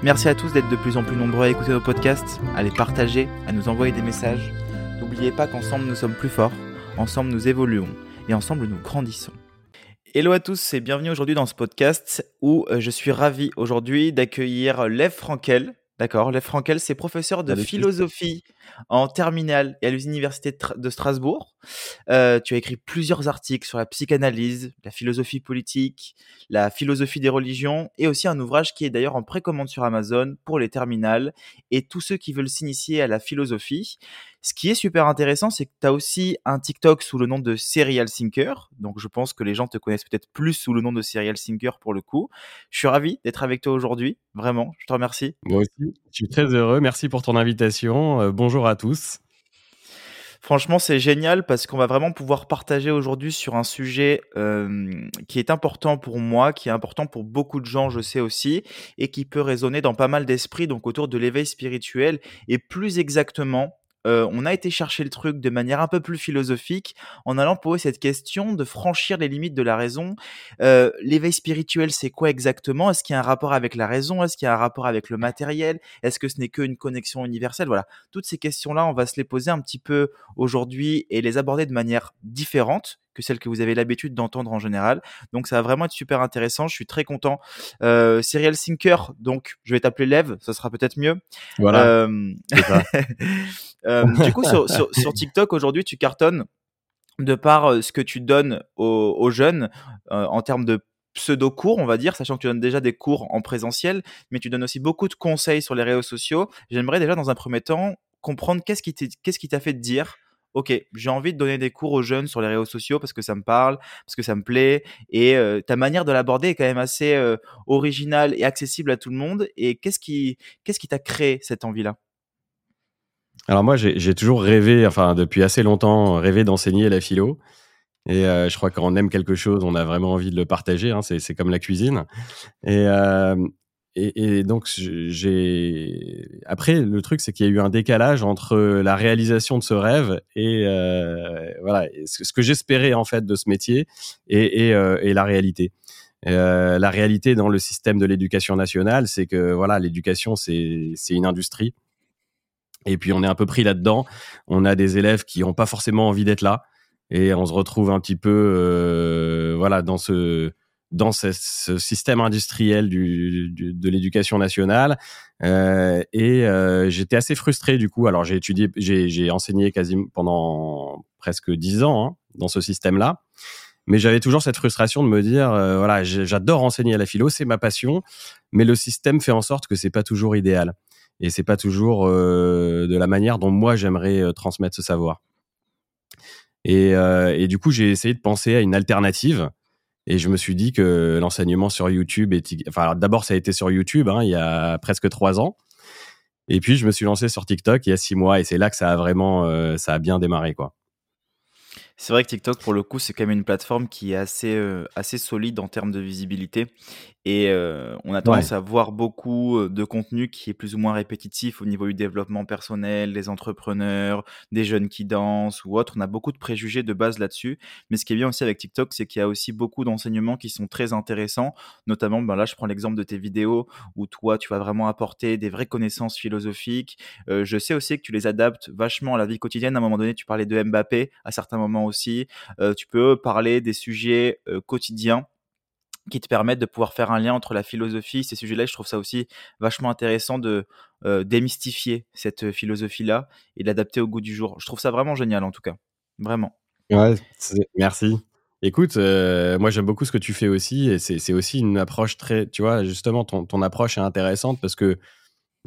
Merci à tous d'être de plus en plus nombreux à écouter nos podcasts, à les partager, à nous envoyer des messages. N'oubliez pas qu'ensemble nous sommes plus forts, ensemble nous évoluons et ensemble nous grandissons. Hello à tous et bienvenue aujourd'hui dans ce podcast où euh, je suis ravi aujourd'hui d'accueillir Lev Frankel. D'accord, Lev Frankel, c'est professeur de philosophie en terminale et à l'université de Strasbourg. Euh, tu as écrit plusieurs articles sur la psychanalyse, la philosophie politique, la philosophie des religions et aussi un ouvrage qui est d'ailleurs en précommande sur Amazon pour les terminales et tous ceux qui veulent s'initier à la philosophie. Ce qui est super intéressant, c'est que tu as aussi un TikTok sous le nom de Serial Thinker. Donc, je pense que les gens te connaissent peut-être plus sous le nom de Serial Thinker pour le coup. Je suis ravi d'être avec toi aujourd'hui. Vraiment, je te remercie. Moi aussi, je suis très heureux. Merci pour ton invitation. Euh, bonjour à tous. Franchement, c'est génial parce qu'on va vraiment pouvoir partager aujourd'hui sur un sujet euh, qui est important pour moi, qui est important pour beaucoup de gens, je sais aussi, et qui peut résonner dans pas mal d'esprits, donc autour de l'éveil spirituel, et plus exactement euh, on a été chercher le truc de manière un peu plus philosophique en allant poser cette question de franchir les limites de la raison. Euh, l'éveil spirituel, c'est quoi exactement? Est-ce qu'il y a un rapport avec la raison? Est-ce qu'il y a un rapport avec le matériel? Est-ce que ce n'est qu'une connexion universelle? Voilà, toutes ces questions-là, on va se les poser un petit peu aujourd'hui et les aborder de manière différente que celle que vous avez l'habitude d'entendre en général. Donc ça va vraiment être super intéressant. Je suis très content. Euh, Serial Thinker, donc je vais t'appeler Lev, ça sera peut-être mieux. Voilà. Euh, euh, du coup, sur, sur, TikTok aujourd'hui, tu cartonnes de par euh, ce que tu donnes aux, jeunes en termes de pseudo-cours, on va dire, sachant que tu donnes déjà des cours en présentiel, mais tu donnes aussi beaucoup de conseils sur les réseaux sociaux. J'aimerais déjà, dans un premier temps, comprendre qu'est-ce qui t'a fait dire ok, j'ai envie de donner des cours aux jeunes sur les réseaux sociaux parce que ça me parle, parce que ça me plaît, et euh, ta manière de l'aborder est quand même assez euh, originale et accessible à tout le monde. Et qu'est-ce qui, qu'est-ce qui t'a créé cette envie-là? Alors moi, j'ai toujours rêvé, enfin depuis assez longtemps, rêvé d'enseigner la philo. Et euh, je crois qu'on aime quelque chose, on a vraiment envie de le partager. Hein, c'est comme la cuisine. Et, et, donc, j'ai. Après, le truc, c'est qu'il y a eu un décalage entre la réalisation de ce rêve et euh, voilà ce que j'espérais en fait de ce métier et, euh, la réalité. Euh, la réalité dans le système de l'éducation nationale, c'est que voilà, l'éducation, c'est une industrie. Et puis, on est un peu pris là-dedans. On a des élèves qui n'ont pas forcément envie d'être là. Et on se retrouve un petit peu, voilà, dans ce dans ce, système industriel du, de l'éducation nationale. Euh, et euh, j'étais assez frustré du coup. Alors j'ai étudié, j'ai enseigné quasiment pendant presque dix ans hein, dans ce système-là. Mais j'avais toujours cette frustration de me dire, euh, voilà, j'adore enseigner à la philo, c'est ma passion, mais le système fait en sorte que c'est pas toujours idéal et c'est pas toujours de la manière dont moi j'aimerais transmettre ce savoir. Et, du coup, j'ai essayé de penser à une alternative et je me suis dit que l'enseignement sur YouTube, est... enfin d'abord ça a été sur YouTube hein, il y a presque trois ans. Et puis je me suis lancé sur TikTok il y a six mois et c'est là que ça a vraiment, euh, ça a bien démarré quoi. C'est vrai que TikTok, pour le coup, c'est quand même une plateforme qui est assez, euh, assez solide en termes de visibilité. Et euh, on a tendance à voir beaucoup euh, de contenu qui est plus ou moins répétitif au niveau du développement personnel, des entrepreneurs, des jeunes qui dansent ou autres. On a beaucoup de préjugés de base là-dessus. Mais ce qui est bien aussi avec TikTok, c'est qu'il y a aussi beaucoup d'enseignements qui sont très intéressants. Notamment, ben là, je prends l'exemple de tes vidéos où toi, tu vas vraiment apporter des vraies connaissances philosophiques. Euh, je sais aussi que tu les adaptes vachement à la vie quotidienne. À un moment donné, tu parlais de Mbappé, à certains moments aussi. tu peux parler des sujets quotidiens qui te permettent de pouvoir faire un lien entre la philosophie, ces sujets-là. Je trouve ça aussi vachement intéressant de démystifier cette philosophie-là et l'adapter au goût du jour. Je trouve ça vraiment génial en tout cas, vraiment. Ouais, merci. Écoute, moi j'aime beaucoup ce que tu fais aussi et c'est aussi une approche très, tu vois, justement ton, ton approche est intéressante parce que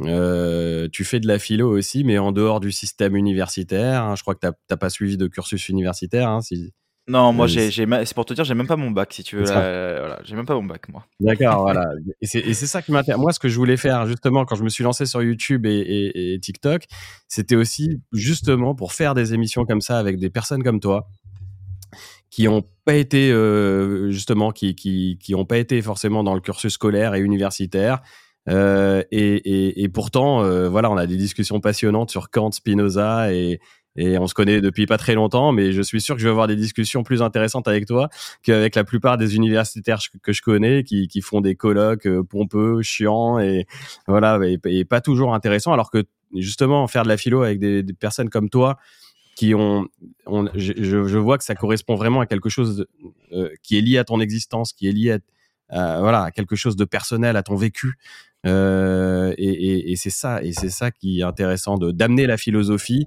euh, tu fais de la philo aussi, mais en dehors du système universitaire. Hein. je crois que tu n'as pas suivi de cursus universitaire, hein, si, Non, moi, j'ai, c'est pour te dire, j'ai même pas mon bac, si tu veux. voilà, j'ai même pas mon bac, moi. D'accord, voilà. Et c'est, ça qui m'intéresse. Moi, ce que je voulais faire, justement, quand je me suis lancé sur YouTube et, TikTok, c'était aussi justement pour faire des émissions comme ça avec des personnes comme toi, qui ont pas été, euh, justement, qui, qui, qui ont pas été forcément dans le cursus scolaire et universitaire. Euh, et, pourtant, euh, voilà, on a des discussions passionnantes sur Kant, Spinoza et, on se connaît depuis pas très longtemps, mais je suis sûr que je vais avoir des discussions plus intéressantes avec toi qu'avec la plupart des universitaires que je connais qui, font des colloques euh, pompeux, chiants et voilà, et, pas toujours intéressants. Alors que justement, faire de la philo avec des, personnes comme toi qui ont, on, je, vois que ça correspond vraiment à quelque chose qui est lié à ton existence, qui est lié à, voilà, à quelque chose de personnel, à ton vécu. Euh, et, c'est ça, et c'est ça qui est intéressant de d'amener la philosophie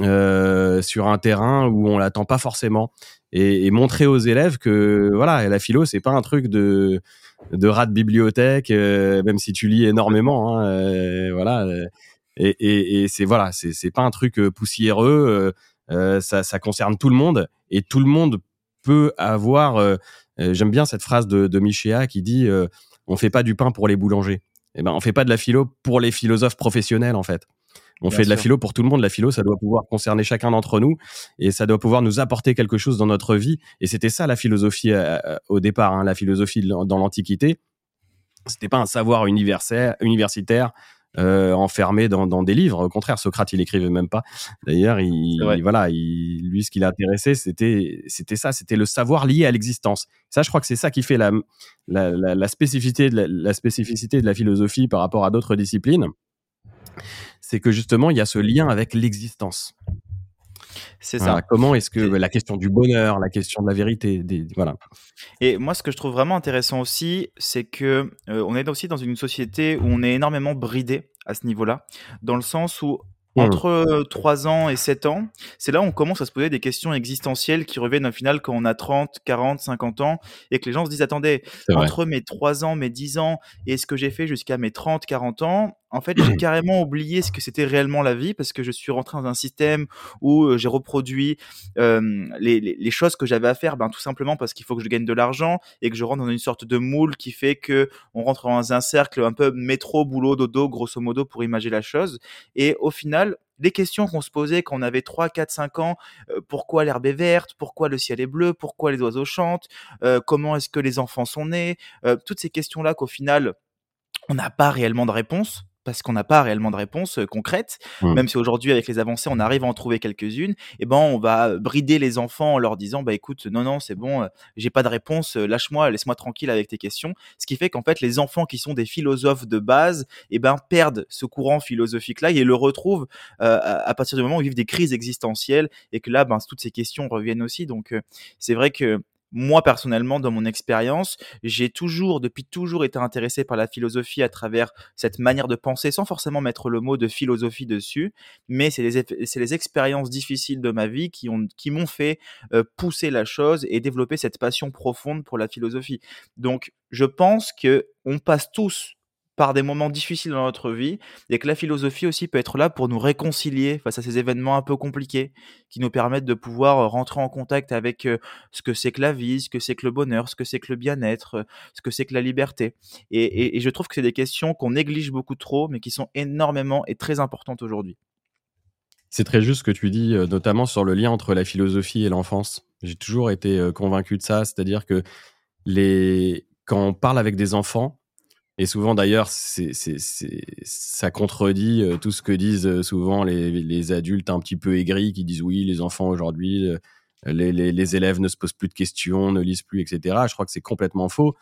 euh, sur un terrain où on l'attend pas forcément et, montrer aux élèves que voilà la philo c'est pas un truc de de rat de bibliothèque euh, même si tu lis énormément hein, voilà et, c'est voilà c'est pas un truc poussiéreux ça, ça concerne tout le monde et tout le monde peut avoir j'aime bien cette phrase de, de Michéa qui dit on fait pas du pain pour les boulangers eh ben on fait pas de la philo pour les philosophes professionnels en fait on fait de la philo pour tout le monde. La philo, ça doit pouvoir concerner chacun d'entre nous et ça doit pouvoir nous apporter quelque chose dans notre vie. Et c'était ça la philosophie euh, euh, au départ, hein, la philosophie dans l'Antiquité. C'était pas un savoir universitaire euh, enfermé dans, des livres. Au contraire, Socrate, il écrivait même pas. D'ailleurs, il, voilà, lui, ce qui l'intéressait, c'était, c'était ça, c'était le savoir lié à l'existence. Ça, je crois que c'est ça qui fait la, la, spécificité de la, spécificité de la philosophie par rapport à d'autres disciplines c'est que justement, il y a ce lien avec l'existence. C'est ça. Comment est-ce que la question du bonheur, la question de la vérité, des, voilà. Et moi, ce que je trouve vraiment intéressant aussi, c'est que euh, on est aussi dans une société où on est énormément bridé à ce niveau-là, dans le sens où Mmh. Entre 3 ans et 7 ans, c'est là où on commence à se poser des questions existentielles qui reviennent au final quand on a 30, 40, 50 ans et que les gens se disent attendez, entre mes 3 ans, mes 10 ans et ce que j'ai fait jusqu'à mes 30, 40 ans, en fait, j'ai carrément oublié ce que c'était réellement la vie parce que je suis rentré dans un système où j'ai reproduit les, les, choses que j'avais à faire, ben, tout simplement parce qu'il faut que je gagne de l'argent et que je rentre dans une sorte de moule qui fait que on rentre dans un cercle un peu métro, boulot, dodo, grosso modo, pour imaginer la chose. Et au final, les questions qu'on se posait quand on avait 3, 4, 5 ans, pourquoi l'herbe est verte, pourquoi le ciel est bleu, pourquoi les oiseaux chantent, comment est-ce que les enfants sont nés, toutes ces questions-là qu'au final, on n'a pas réellement de réponse parce qu'on n'a pas réellement de réponse concrète, mmh. même si aujourd'hui avec les avancées on arrive à en trouver quelques-unes, et eh ben on va brider les enfants en leur disant bah écoute non non c'est bon j'ai pas de réponse lâche-moi laisse-moi tranquille avec tes questions, ce qui fait qu'en fait les enfants qui sont des philosophes de base et eh ben perdent ce courant philosophique là et le retrouvent à partir du moment où ils vivent des crises existentielles et que là ben toutes ces questions reviennent aussi. Donc c'est vrai que moi personnellement, dans mon expérience, j'ai toujours, depuis toujours, été intéressé par la philosophie à travers cette manière de penser, sans forcément mettre le mot de philosophie dessus. Mais c'est les, les expériences difficiles de ma vie qui ont, qui m'ont fait euh, pousser la chose et développer cette passion profonde pour la philosophie. Donc, je pense que on passe tous par des moments difficiles dans notre vie et que la philosophie aussi peut être là pour nous réconcilier face à ces événements un peu compliqués qui nous permettent de pouvoir euh, rentrer en contact avec euh, ce que c'est que la vie, ce que c'est que le bonheur, ce que c'est que le bien-être, euh, ce que c'est que la liberté. Et, je trouve que c'est des questions qu'on néglige beaucoup trop mais qui sont énormément et très importantes aujourd'hui. C'est très juste ce que tu dis, notamment sur le lien entre la philosophie et l'enfance. J'ai toujours été convaincu de ça, c'est-à-dire que les... quand on parle avec des enfants, et souvent d'ailleurs, ça contredit euh, tout ce que disent euh, souvent les, adultes un petit peu aigris qui disent oui, les enfants aujourd'hui, euh, les, élèves ne se posent plus de questions, ne lisent plus, etc. Je crois que c'est complètement faux.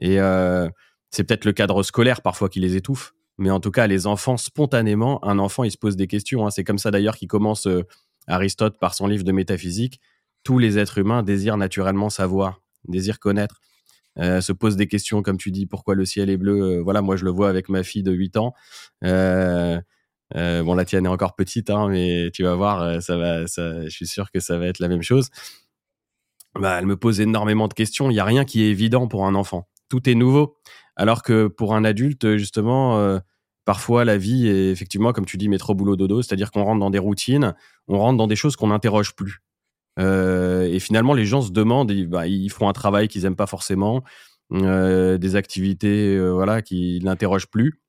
Et c'est peut-être le cadre scolaire parfois qui les étouffe. Mais en tout cas, les enfants, spontanément, un enfant, il se pose des questions. Hein. C'est comme ça d'ailleurs qu'il commence Aristote par son livre de métaphysique. Tous les êtres humains désirent naturellement savoir, désirent connaître. Euh, se pose des questions, comme tu dis, pourquoi le ciel est bleu. Euh, voilà, moi je le vois avec ma fille de 8 ans. Euh, bon, la tienne est encore petite, hein, mais tu vas voir, ça va, ça, je suis sûr que ça va être la même chose. Bah, elle me pose énormément de questions. Il n'y a rien qui est évident pour un enfant. Tout est nouveau. Alors que pour un adulte, justement, parfois la vie est effectivement, comme tu dis, métro boulot dodo, c'est-à-dire qu'on rentre dans des routines, on rentre dans des choses qu'on n'interroge plus. Et finalement, les gens se demandent, ils, bah, font un travail qu'ils aiment pas forcément, des activités, voilà, qui n'interrogent plus.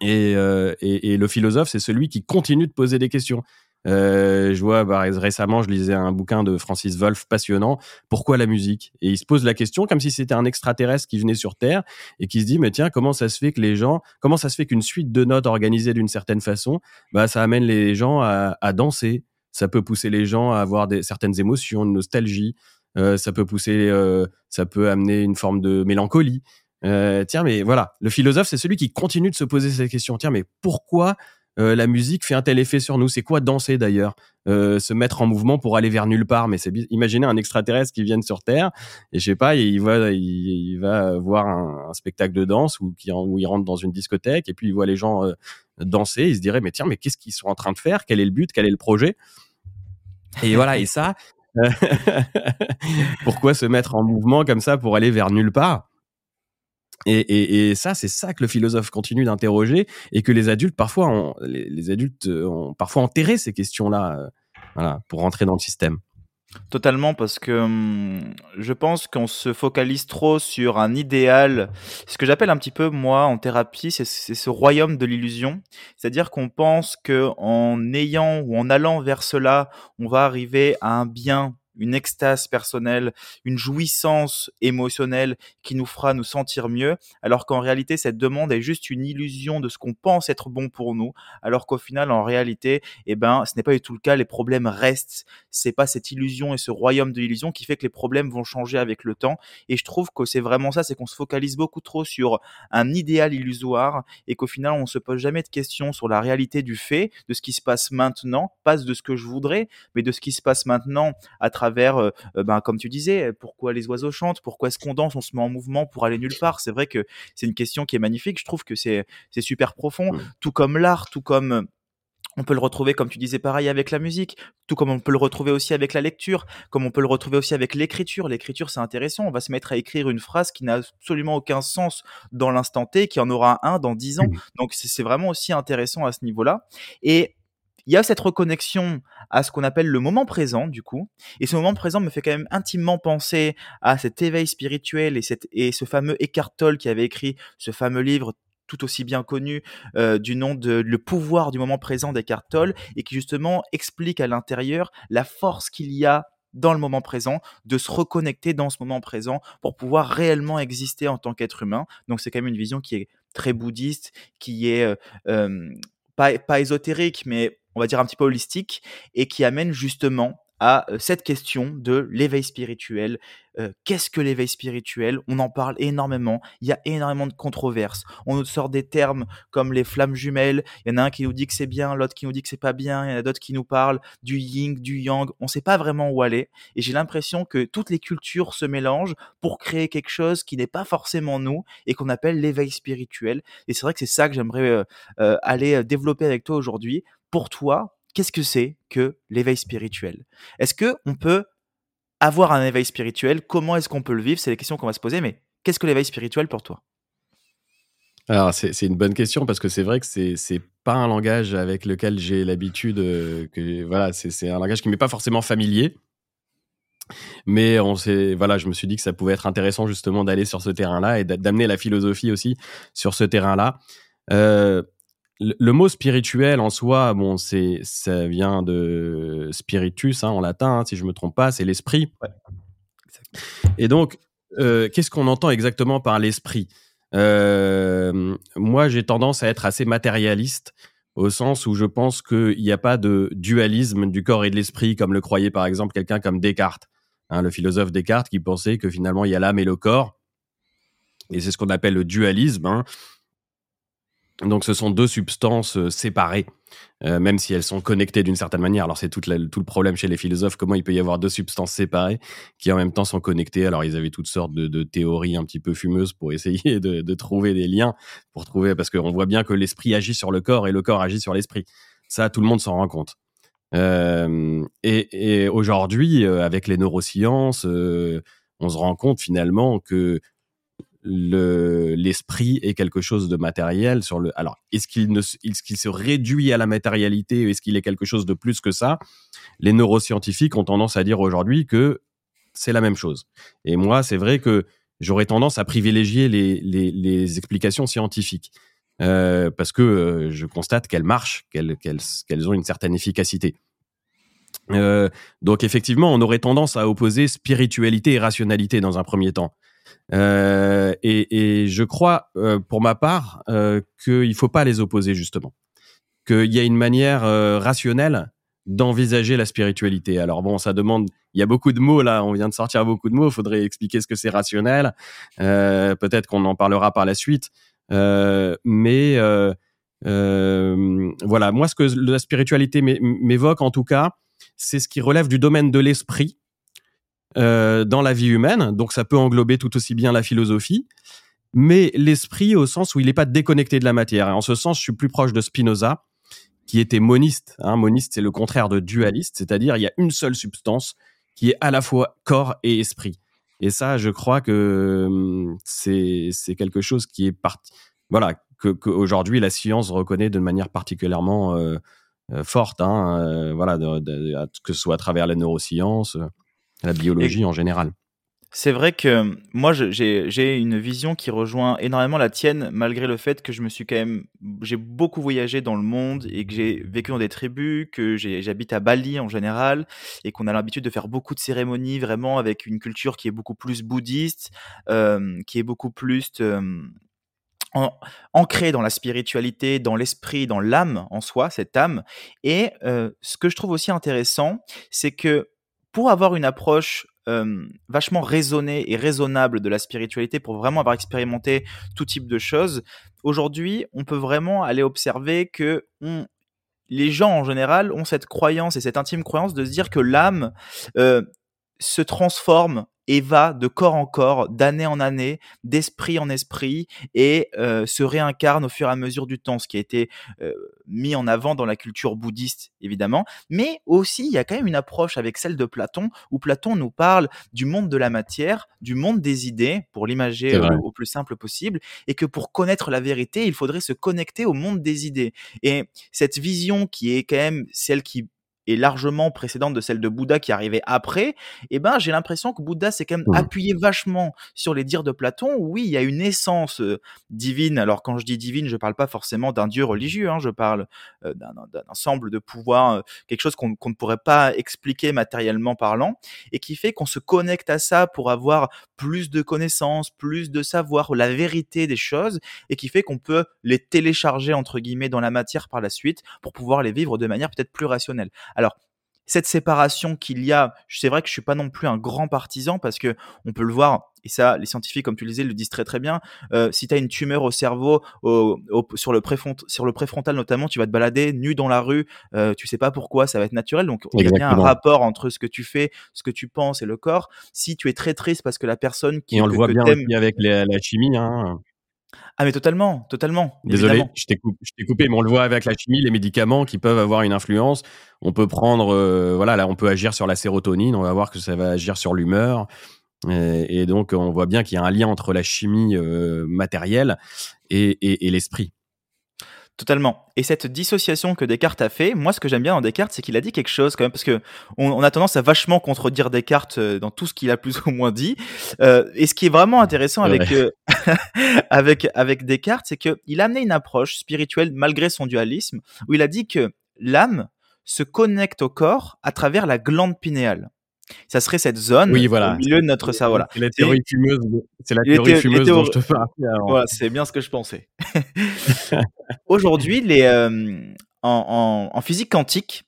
Et, le philosophe, c'est celui qui continue de poser des questions. Euh, je vois bah, récemment, je lisais un bouquin de Francis Wolff passionnant. Pourquoi la musique? Et il se pose la question comme si c'était un extraterrestre qui venait sur Terre et qui se dit mais tiens comment ça se fait que les gens, comment ça se fait qu'une suite de notes organisées d'une certaine façon, bah ça amène les gens à, danser? Ça peut pousser les gens à avoir des, certaines émotions, une nostalgie. Euh, ça peut pousser, euh, ça peut amener une forme de mélancolie. Euh, tiens, mais voilà, le philosophe, c'est celui qui continue de se poser ces questions. Tiens, mais pourquoi euh, la musique fait un tel effet sur nous. C'est quoi danser d'ailleurs? Euh, Se mettre en mouvement pour aller vers nulle part. Mais c'est imaginez un extraterrestre qui vient sur Terre et je sais pas, il va il, va voir un, spectacle de danse ou qui où il rentre dans une discothèque et puis il voit les gens euh, danser. Il se dirait mais tiens mais qu'est-ce qu'ils sont en train de faire? Quel est le but? Quel est le projet? Et voilà et ça. Pourquoi se mettre en mouvement comme ça pour aller vers nulle part? Et, ça, c'est ça que le philosophe continue d'interroger et que les adultes parfois, ont, les, adultes ont parfois enterré ces questions-là, euh, pour rentrer dans le système. Totalement, parce que hum, je pense qu'on se focalise trop sur un idéal. Ce que j'appelle un petit peu, moi, en thérapie, c'est ce royaume de l'illusion. C'est-à-dire qu'on pense que en ayant ou en allant vers cela, on va arriver à un bien une extase personnelle, une jouissance émotionnelle qui nous fera nous sentir mieux, alors qu'en réalité, cette demande est juste une illusion de ce qu'on pense être bon pour nous, alors qu'au final, en réalité, eh ben, ce n'est pas du tout le cas, les problèmes restent. C'est pas cette illusion et ce royaume de l'illusion qui fait que les problèmes vont changer avec le temps. Et je trouve que c'est vraiment ça, c'est qu'on se focalise beaucoup trop sur un idéal illusoire et qu'au final, on se pose jamais de questions sur la réalité du fait, de ce qui se passe maintenant, pas de ce que je voudrais, mais de ce qui se passe maintenant à travers travers, euh, euh, ben, comme tu disais, pourquoi les oiseaux chantent, pourquoi est-ce qu'on danse, on se met en mouvement pour aller nulle part. C'est vrai que c'est une question qui est magnifique. Je trouve que c'est super profond, tout comme l'art, tout comme on peut le retrouver, comme tu disais, pareil avec la musique, tout comme on peut le retrouver aussi avec la lecture, comme on peut le retrouver aussi avec l'écriture. L'écriture, c'est intéressant. On va se mettre à écrire une phrase qui n'a absolument aucun sens dans l'instant T, qui en aura un dans dix ans. Donc, c'est vraiment aussi intéressant à ce niveau-là. Et il y a cette reconnexion à ce qu'on appelle le moment présent, du coup. Et ce moment présent me fait quand même intimement penser à cet éveil spirituel et, cette, et ce fameux Eckhart Tolle qui avait écrit ce fameux livre tout aussi bien connu euh, du nom de Le pouvoir du moment présent d'Eckhart Tolle et qui justement explique à l'intérieur la force qu'il y a dans le moment présent, de se reconnecter dans ce moment présent pour pouvoir réellement exister en tant qu'être humain. Donc c'est quand même une vision qui est très bouddhiste, qui est euh, euh, pas, pas ésotérique, mais on va dire un petit peu holistique, et qui amène justement à cette question de l'éveil spirituel. Qu'est-ce que l'éveil spirituel? On en parle énormément. Il y a énormément de controverses. On nous sort des termes comme les flammes jumelles. Il y en a un qui nous dit que c'est bien, l'autre qui nous dit que c'est pas bien. Il y en a d'autres qui nous parlent du yin, du yang. On ne sait pas vraiment où aller. Et j'ai l'impression que toutes les cultures se mélangent pour créer quelque chose qui n'est pas forcément nous et qu'on appelle l'éveil spirituel. Et c'est vrai que c'est ça que j'aimerais aller développer avec toi aujourd'hui pour toi, qu'est-ce que c'est que l'éveil spirituel? Est-ce que on peut avoir un éveil spirituel? Comment est-ce qu'on peut le vivre? C'est les questions qu'on va se poser. Mais qu'est-ce que l'éveil spirituel pour toi? Alors, c'est une bonne question parce que c'est vrai que c'est pas un langage avec lequel j'ai l'habitude. Euh, que voilà, c'est un langage qui m'est pas forcément familier. Mais on voilà, je me suis dit que ça pouvait être intéressant justement d'aller sur ce terrain-là et d'amener la philosophie aussi sur ce terrain-là. Euh, le, mot spirituel en soi, bon, c'est ça vient de spiritus hein, en latin, hein, si je me trompe pas, c'est l'esprit. Et donc, euh, qu'est-ce qu'on entend exactement par l'esprit? Euh, Moi, j'ai tendance à être assez matérialiste au sens où je pense qu'il n'y a pas de dualisme du corps et de l'esprit comme le croyait par exemple quelqu'un comme Descartes, hein, le philosophe Descartes qui pensait que finalement il y a l'âme et le corps. Et c'est ce qu'on appelle le dualisme. Hein. Donc ce sont deux substances euh, séparées, euh, même si elles sont connectées d'une certaine manière. Alors c'est tout, le problème chez les philosophes, comment il peut y avoir deux substances séparées qui en même temps sont connectées. Alors ils avaient toutes sortes de, théories un petit peu fumeuses pour essayer de, trouver des liens, pour trouver, parce qu'on voit bien que l'esprit agit sur le corps et le corps agit sur l'esprit. Ça, tout le monde s'en rend compte. Euh, et, et aujourd'hui, avec les neurosciences, on se rend compte finalement que le l'esprit est quelque chose de matériel sur le alors est-ce qu'il se réduit à la matérialité est-ce qu'il est quelque chose de plus que ça? Les neuroscientifiques ont tendance à dire aujourd'hui que c'est la même chose. Et moi c'est vrai que j'aurais tendance à privilégier les, explications scientifiques euh, parce que euh, je constate qu'elles marchent qu'elles ont une certaine efficacité. Euh, donc effectivement on aurait tendance à opposer spiritualité et rationalité dans un premier temps euh, et, je crois, euh, pour ma part, euh, qu'il ne faut pas les opposer justement. Qu'il y a une manière rationnelle d'envisager la spiritualité. Alors bon, ça demande, il y a beaucoup de mots là, on vient de sortir beaucoup de mots, il faudrait expliquer ce que c'est rationnel. Peut-être qu'on en parlera par la suite. mais voilà, moi ce que la spiritualité m'évoque en tout cas, c'est ce qui relève du domaine de l'esprit euh, dans la vie humaine, donc ça peut englober tout aussi bien la philosophie, mais l'esprit au sens où il n'est pas déconnecté de la matière. En ce sens, je suis plus proche de Spinoza, qui était moniste. Hein. Moniste, c'est le contraire de dualiste, c'est-à-dire il y a une seule substance qui est à la fois corps et esprit. Et ça, je crois que hum, c'est quelque chose qui est parti. Voilà, que, aujourd'hui la science reconnaît de manière particulièrement euh, euh, forte. Hein, voilà, que ce soit à travers la neurosciences la biologie en général. C'est vrai que moi, j'ai une vision qui rejoint énormément la tienne, malgré le fait que je me suis quand même, j'ai beaucoup voyagé dans le monde et que j'ai vécu dans des tribus, que j'habite à Bali en général et qu'on a l'habitude de faire beaucoup de cérémonies vraiment avec une culture qui est beaucoup plus bouddhiste, euh, qui est beaucoup plus euh, ancrée dans la spiritualité, dans l'esprit, dans l'âme en soi, cette âme. Et euh, ce que je trouve aussi intéressant, c'est que pour avoir une approche vachement raisonnée et raisonnable de la spiritualité, pour vraiment avoir expérimenté tout type de choses, aujourd'hui, on peut vraiment aller observer que les gens en général ont cette croyance et cette intime croyance de se dire que l'âme se transforme et va de corps en corps, d'année en année, d'esprit en esprit, et euh, se réincarne au fur et à mesure du temps, ce qui a été euh, mis en avant dans la culture bouddhiste, évidemment. Mais aussi, il y a quand même une approche avec celle de Platon, où Platon nous parle du monde de la matière, du monde des idées, pour l'imager euh, au plus simple possible, et que pour connaître la vérité, il faudrait se connecter au monde des idées. Et cette vision qui est quand même celle qui est largement précédente de celle de Bouddha qui arrivait après, eh ben j'ai l'impression que Bouddha s'est quand même mmh. appuyé vachement sur les dires de Platon. oui, il y a une essence euh, divine. Alors quand je dis divine, je parle pas forcément d'un dieu religieux, hein, je parle euh, d'un ensemble de pouvoirs, euh, quelque chose qu'on ne pourrait pas expliquer matériellement parlant, et qui fait qu'on se connecte à ça pour avoir plus de connaissances, plus de savoir, la vérité des choses, et qui fait qu'on peut les télécharger entre guillemets dans la matière par la suite pour pouvoir les vivre de manière peut-être plus rationnelle. Alors, cette séparation qu'il y a, c'est vrai que je suis pas non plus un grand partisan parce que on peut le voir et ça les scientifiques comme tu le disais le disent très très bien euh, si tu as une tumeur au cerveau sur le préfrontal notamment tu vas te balader nu dans la rue euh, tu sais pas pourquoi ça va être naturel donc il y a bien un rapport entre ce que tu fais ce que tu penses et le corps si tu es très triste parce que la personne qui et on le voit bien avec la chimie hein. Ah mais totalement, totalement. Désolé, je t'ai coupé, mais on le voit avec la chimie, les médicaments qui peuvent avoir une influence. On peut prendre, euh, voilà, là on peut agir sur la sérotonine, on va voir que ça va agir sur l'humeur. Et, donc on voit bien qu'il y a un lien entre la chimie euh, matérielle et l'esprit. Totalement. Et cette dissociation que Descartes a fait, moi, ce que j'aime bien dans Descartes, c'est qu'il a dit quelque chose quand même, parce que on, a tendance à vachement contredire Descartes euh, dans tout ce qu'il a plus ou moins dit. Euh, et ce qui est vraiment intéressant avec euh, avec avec Descartes, c'est qu'il a amené une approche spirituelle malgré son dualisme, où il a dit que l'âme se connecte au corps à travers la glande pinéale ça serait cette zone oui, voilà. au milieu de notre cerveau. C'est la théorie fumeuse, c'est la théorie fumeuse dont je te Voilà, c'est bien ce que je pensais. Aujourd'hui, les, euh, en, en, physique quantique,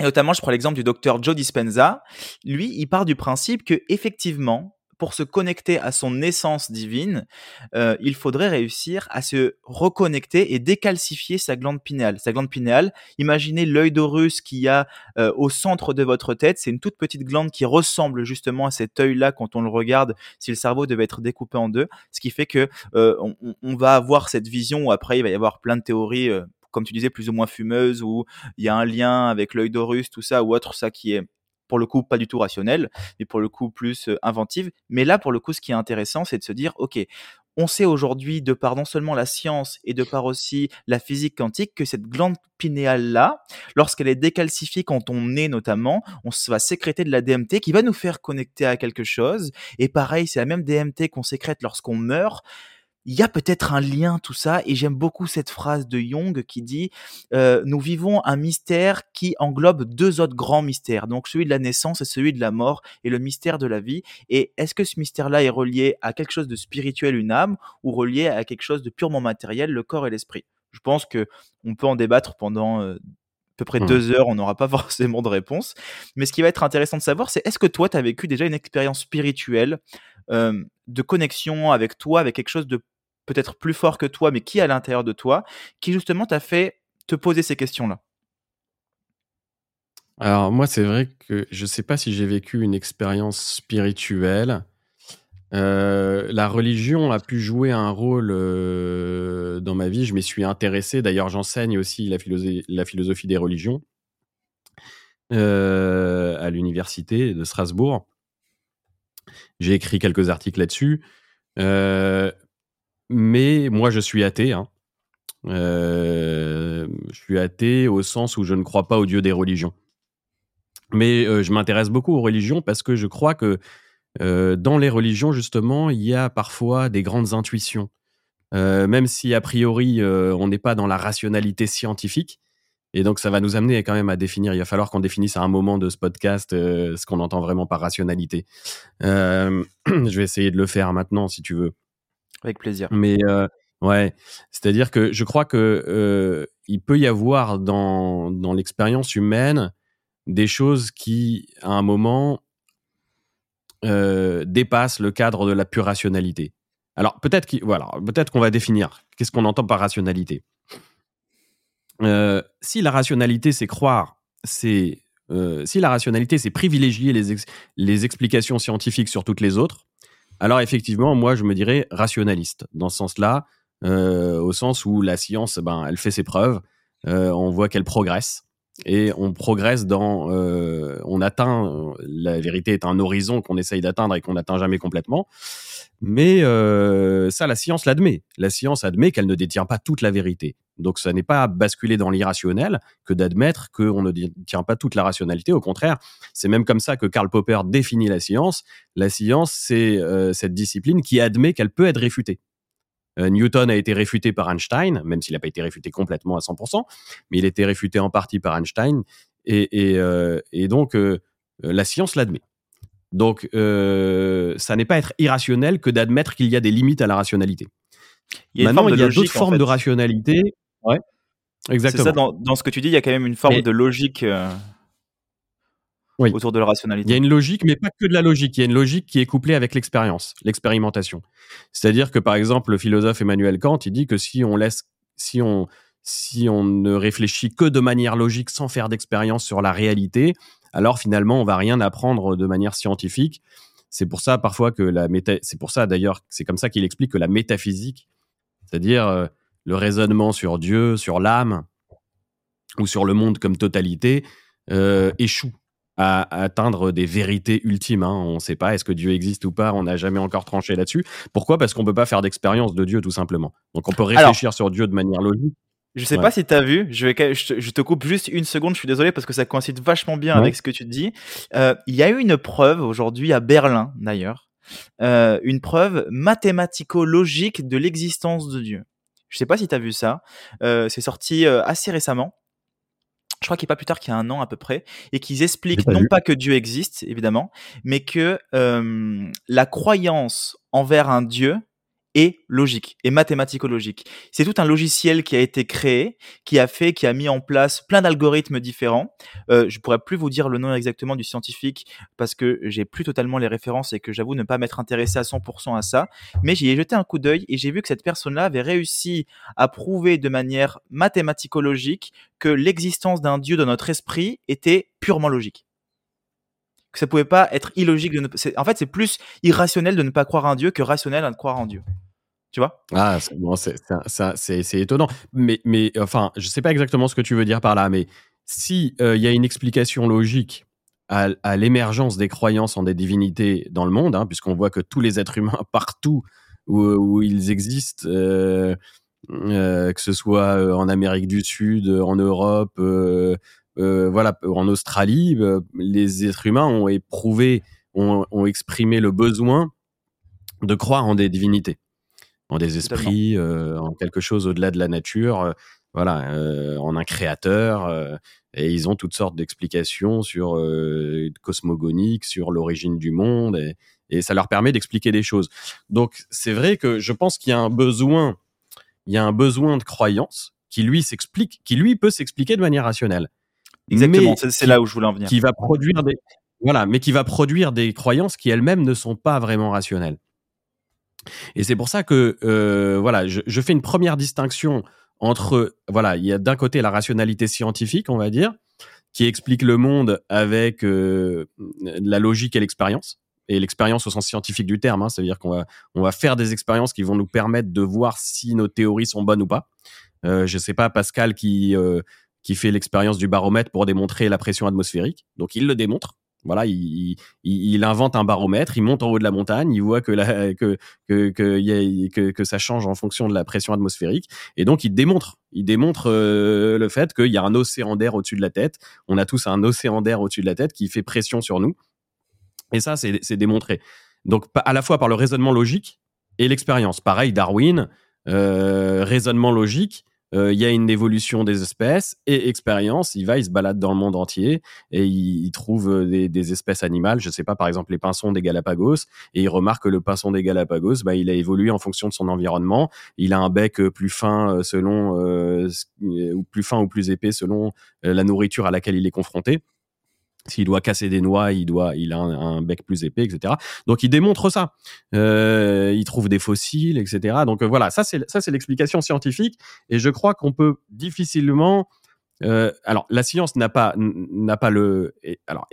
et notamment, je prends l'exemple du docteur Joe Dispenza. Lui, il part du principe que effectivement, pour se connecter à son essence divine, euh, il faudrait réussir à se reconnecter et décalcifier sa glande pinéale. Sa glande pinéale, imaginez l'œil d'Horus qu'il y a euh, au centre de votre tête. C'est une toute petite glande qui ressemble justement à cet œil-là quand on le regarde, si le cerveau devait être découpé en deux. Ce qui fait que euh, on, va avoir cette vision où après il va y avoir plein de théories comme tu disais, plus ou moins fumeuses, où il y a un lien avec l'œil d'Horus, tout ça, ou autre, ça qui est pour le coup pas du tout rationnelle, mais pour le coup plus inventive. Mais là, pour le coup, ce qui est intéressant, c'est de se dire, ok, on sait aujourd'hui, de par non seulement la science et de par aussi la physique quantique, que cette glande pinéale-là, lorsqu'elle est décalcifiée quand on est notamment, on va sécréter de la DMT qui va nous faire connecter à quelque chose. Et pareil, c'est la même DMT qu'on sécrète lorsqu'on meurt il y a peut-être un lien tout ça et j'aime beaucoup cette phrase de Jung qui dit euh, nous vivons un mystère qui englobe deux autres grands mystères donc celui de la naissance et celui de la mort et le mystère de la vie et est-ce que ce mystère-là est relié à quelque chose de spirituel une âme ou relié à quelque chose de purement matériel le corps et l'esprit? Je pense que on peut en débattre pendant euh, à peu près mmh. deux heures, on n'aura pas forcément de réponse. Mais ce qui va être intéressant de savoir, c'est est-ce que toi, tu as vécu déjà une expérience spirituelle euh, de connexion avec toi, avec quelque chose de peut-être plus fort que toi, mais qui à l'intérieur de toi, qui justement t'a fait te poser ces questions-là? Alors moi, c'est vrai que je ne sais pas si j'ai vécu une expérience spirituelle. Euh, la religion a pu jouer un rôle euh, dans ma vie. Je m'y suis intéressé. D'ailleurs, j'enseigne aussi la philosophie, la philosophie des religions euh, à l'université de Strasbourg. J'ai écrit quelques articles là-dessus. Mais moi, je suis athée. Hein. Euh, je suis athée au sens où je ne crois pas au Dieu des religions. Mais euh, je m'intéresse beaucoup aux religions parce que je crois que euh, dans les religions, justement, il y a parfois des grandes intuitions. même si a priori, on n'est pas dans la rationalité scientifique. Et donc, ça va nous amener quand même à définir. Il va falloir qu'on définisse à un moment de ce podcast ce qu'on entend vraiment par rationalité. je vais essayer de le faire maintenant, si tu veux. Avec plaisir. Mais euh, ouais, c'est-à-dire que je crois que euh, il peut y avoir dans, dans l'expérience humaine des choses qui, à un moment, euh, dépassent le cadre de la pure rationalité. Alors peut-être qu'on voilà, qu'on va définir qu'est-ce qu'on entend par rationalité. si la rationalité, c'est croire, c'est si la rationalité, c'est privilégier les, les explications scientifiques sur toutes les autres, alors effectivement, moi je me dirais rationaliste dans ce sens-là, euh, au sens où la science, ben, elle fait ses preuves, euh, on voit qu'elle progresse et on progresse dans, euh, on atteint, la vérité est un horizon qu'on essaye d'atteindre et qu'on n'atteint jamais complètement. Mais ça, la science l'admet. La science admet qu'elle ne détient pas toute la vérité. Donc, ça n'est pas basculer dans l'irrationnel que d'admettre qu'on ne détient pas toute la rationalité. Au contraire, c'est même comme ça que Karl Popper définit la science. La science, c'est euh, cette discipline qui admet qu'elle peut être réfutée. Euh, Newton a été réfuté par Einstein, même s'il n'a pas été réfuté complètement à 100%, mais il a été réfuté en partie par Einstein. Et, et, euh, et donc, la science l'admet. Donc, ça n'est pas être irrationnel que d'admettre qu'il y a des limites à la rationalité. Il y a Maintenant, il y a d'autres formes de rationalité. Ouais, exactement. C'est ça, dans, ce que tu dis, il y a quand même une forme de logique euh, autour de la rationalité. Il y a une logique, mais pas que de la logique. Il y a une logique qui est couplée avec l'expérience, l'expérimentation. C'est-à-dire que, par exemple, le philosophe Emmanuel Kant, il dit que si on laisse, si on, si on ne réfléchit que de manière logique sans faire d'expérience sur la réalité, alors finalement, on va rien apprendre de manière scientifique. C'est pour ça parfois que la méta... c'est pour ça d'ailleurs, c'est comme ça qu'il explique que la métaphysique, c'est-à-dire euh, le raisonnement sur Dieu, sur l'âme ou sur le monde comme totalité, euh, échoue à, atteindre des vérités ultimes. Hein. On ne sait pas est-ce que Dieu existe ou pas. On n'a jamais encore tranché là-dessus. Pourquoi? Parce qu'on ne peut pas faire d'expérience de Dieu tout simplement. Donc on peut réfléchir sur Dieu de manière logique. Je sais pas si tu as vu, je, vais, je, te, coupe juste une seconde, je suis désolé parce que ça coïncide vachement bien avec ce que tu dis. Euh, il y a eu une preuve aujourd'hui à Berlin d'ailleurs, euh, une preuve mathématico-logique de l'existence de Dieu. Je sais pas si tu as vu ça, euh, c'est sorti assez récemment. Je crois qu'il n'y a pas plus tard qu'il y a un an à peu près, et qu'ils expliquent non pas que Dieu existe, évidemment, mais que la croyance envers un Dieu et logique et mathématico-logique. C'est tout un logiciel qui a été créé, qui a fait, qui a mis en place plein d'algorithmes différents. Euh, je pourrais plus vous dire le nom exactement du scientifique parce que j'ai plus totalement les références et que j'avoue ne pas m'être intéressé à 100% à ça. Mais j'y ai jeté un coup d'œil et j'ai vu que cette personne-là avait réussi à prouver de manière mathématico-logique que l'existence d'un dieu dans notre esprit était purement logique que ça pouvait pas être illogique de en fait c'est plus irrationnel de ne pas croire en Dieu que rationnel de croire en Dieu tu vois? Ah c'est étonnant. Mais mais enfin je sais pas exactement ce que tu veux dire par là mais si euh, il y a une explication logique à, l'émergence des croyances en des divinités dans le monde, hein, puisqu'on voit que tous les êtres humains partout où, ils existent, euh, euh, que ce soit en Amérique du Sud, en Europe, voilà, en Australie, les êtres humains ont éprouvé, ont, exprimé le besoin de croire en des divinités, en des esprits, en quelque chose au-delà de la nature voilà, en un créateur. et ils ont toutes sortes d'explications sur cosmogonique, sur l'origine du monde, et, et, ça leur permet d'expliquer des choses. Donc c'est vrai que je pense qu'il y a un besoin, il y a un besoin de croyance qui lui s'explique, qui lui peut s'expliquer de manière rationnelle. Exactement, c'est là où je voulais en venir. Qui va produire des, voilà, mais qui va produire des croyances qui elles-mêmes ne sont pas vraiment rationnelles. Et c'est pour ça que euh, voilà, je, fais une première distinction entre, voilà, il y a d'un côté la rationalité scientifique, on va dire, qui explique le monde avec euh, la logique et l'expérience. Et l'expérience au sens scientifique du terme, hein, c'est-à-dire qu'on va, on va faire des expériences qui vont nous permettre de voir si nos théories sont bonnes ou pas. Euh, je sais pas, Pascal qui, qui fait l'expérience du baromètre pour démontrer la pression atmosphérique. Donc il le démontre. Voilà, il, invente un baromètre, il monte en haut de la montagne, il voit que, ça change en fonction de la pression atmosphérique, et donc il démontre, il démontre euh, le fait qu'il y a un océan d'air au-dessus de la tête. On a tous un océan d'air au-dessus de la tête qui fait pression sur nous, et ça c'est démontré. Donc à la fois par le raisonnement logique et l'expérience. Pareil, Darwin, euh, raisonnement logique, euh, il y a une évolution des espèces et expérience. Il va, il se balade dans le monde entier et il, trouve euh, des, espèces animales. Je sais pas, par exemple les pinsons des Galapagos et il remarque que le pinson des Galapagos, bah, il a évolué en fonction de son environnement. Il a un bec euh, plus fin selon ou plus fin ou plus épais selon la nourriture à laquelle il est confronté. S'il doit casser des noix, il doit, il a un, bec plus épais, etc. Donc il démontre ça. Euh, il trouve des fossiles, etc. Donc euh, voilà, ça c'est ça c'est l'explication scientifique. Et je crois qu'on peut difficilement. Euh, alors la science n'a pas n'a pas le. alors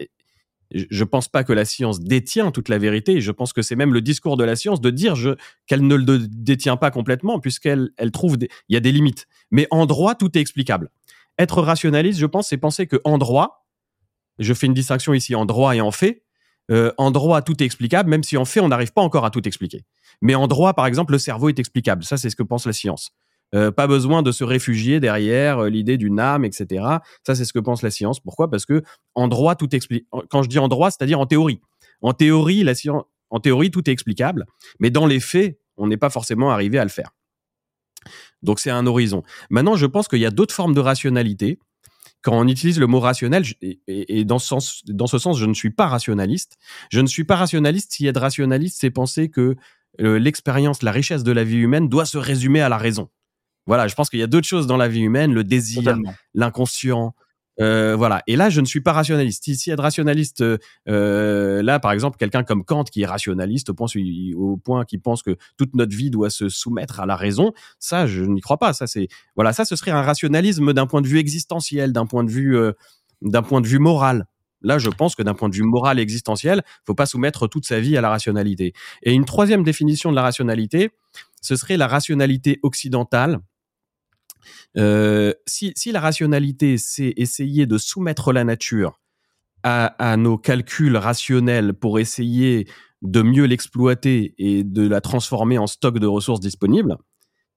je pense pas que la science détient toute la vérité. Je pense que c'est même le discours de la science de dire qu'elle ne le détient pas complètement puisqu'elle elle trouve il y a des limites. Mais en droit tout est explicable. Être rationaliste, je pense, c'est penser que en droit je fais une distinction ici en droit et en fait. Euh, en droit, tout est explicable, même si en fait, on n'arrive pas encore à tout expliquer. Mais en droit, par exemple, le cerveau est explicable. Ça, c'est ce que pense la science. Euh, pas besoin de se réfugier derrière euh, l'idée d'une âme, etc. Ça, c'est ce que pense la science. Pourquoi? Parce que en droit, tout explique. Quand je dis en droit, c'est-à-dire en théorie. En théorie, la science, en théorie, tout est explicable, mais dans les faits, on n'est pas forcément arrivé à le faire. Donc, c'est un horizon. Maintenant, je pense qu'il y a d'autres formes de rationalité quand on utilise le mot rationnel, et, dans, ce sens, dans ce sens, je ne suis pas rationaliste. Je ne suis pas rationaliste si être rationaliste, c'est penser que euh, l'expérience, la richesse de la vie humaine doit se résumer à la raison. Voilà, je pense qu'il y a d'autres choses dans la vie humaine, le désir, l'inconscient, euh, voilà. Et là, je ne suis pas rationaliste. Être rationaliste, euh, là, par exemple, quelqu'un comme Kant qui est rationaliste au point, au point qui pense que toute notre vie doit se soumettre à la raison, ça, je n'y crois pas. Ça, c'est voilà, ça, ce serait un rationalisme d'un point de vue existentiel, d'un point de vue, euh, d'un point de vue moral. Là, je pense que d'un point de vue moral et existentiel, faut pas soumettre toute sa vie à la rationalité. Et une troisième définition de la rationalité, ce serait la rationalité occidentale euh, si, la rationalité, c'est essayer de soumettre la nature à, nos calculs rationnels pour essayer de mieux l'exploiter et de la transformer en stock de ressources disponibles,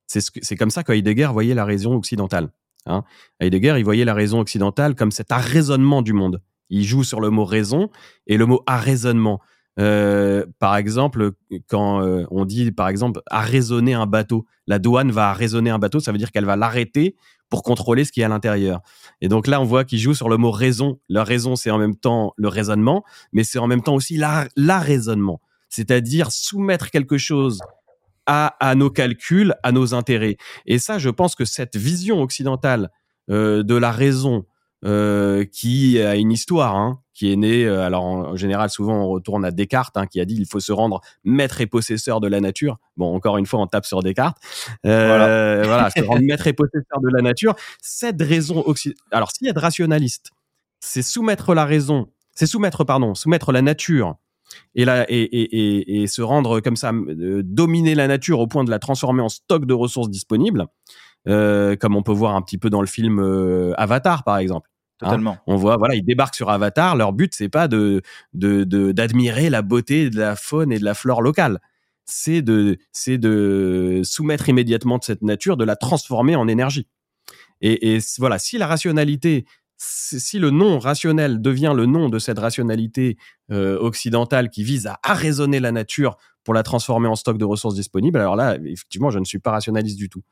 c'est comme ça qu'Heidegger voyait la raison occidentale. Hein. Heidegger, il voyait la raison occidentale comme cet arraisonnement du monde. Il joue sur le mot raison et le mot arraisonnement. Euh, par exemple, quand euh, on dit, par exemple, arraisonner un bateau, la douane va arraisonner un bateau, ça veut dire qu'elle va l'arrêter pour contrôler ce qui est à l'intérieur. Et donc là, on voit qu'il joue sur le mot raison. La raison, c'est en même temps le raisonnement, mais c'est en même temps aussi l'arraisonnement. C'est-à-dire soumettre quelque chose à, nos calculs, à nos intérêts. Et ça, je pense que cette vision occidentale euh, de la raison, euh, qui a une histoire, hein, qui est née. Euh, alors en, général, souvent on retourne à Descartes, hein, qui a dit il faut se rendre maître et possesseur de la nature. Bon, encore une fois, on tape sur Descartes. Euh, voilà, se rendre maître et possesseur de la nature. Cette raison Alors, s'il y a de rationaliste, c'est soumettre la raison, c'est soumettre, pardon, soumettre la nature et, la, et, et, et, se rendre comme ça, dominer la nature au point de la transformer en stock de ressources disponibles. Euh, comme on peut voir un petit peu dans le film euh, Avatar, par exemple. Totalement. on voit, voilà, ils débarquent sur Avatar. Leur but, c'est pas de d'admirer de, la beauté de la faune et de la flore locale. C'est de, c'est de soumettre immédiatement de cette nature, de la transformer en énergie. Et, et voilà, si la rationalité si le nom rationnel devient le nom de cette rationalité euh, occidentale qui vise à arraisonner la nature pour la transformer en stock de ressources disponibles, alors là, effectivement, je ne suis pas rationaliste du tout.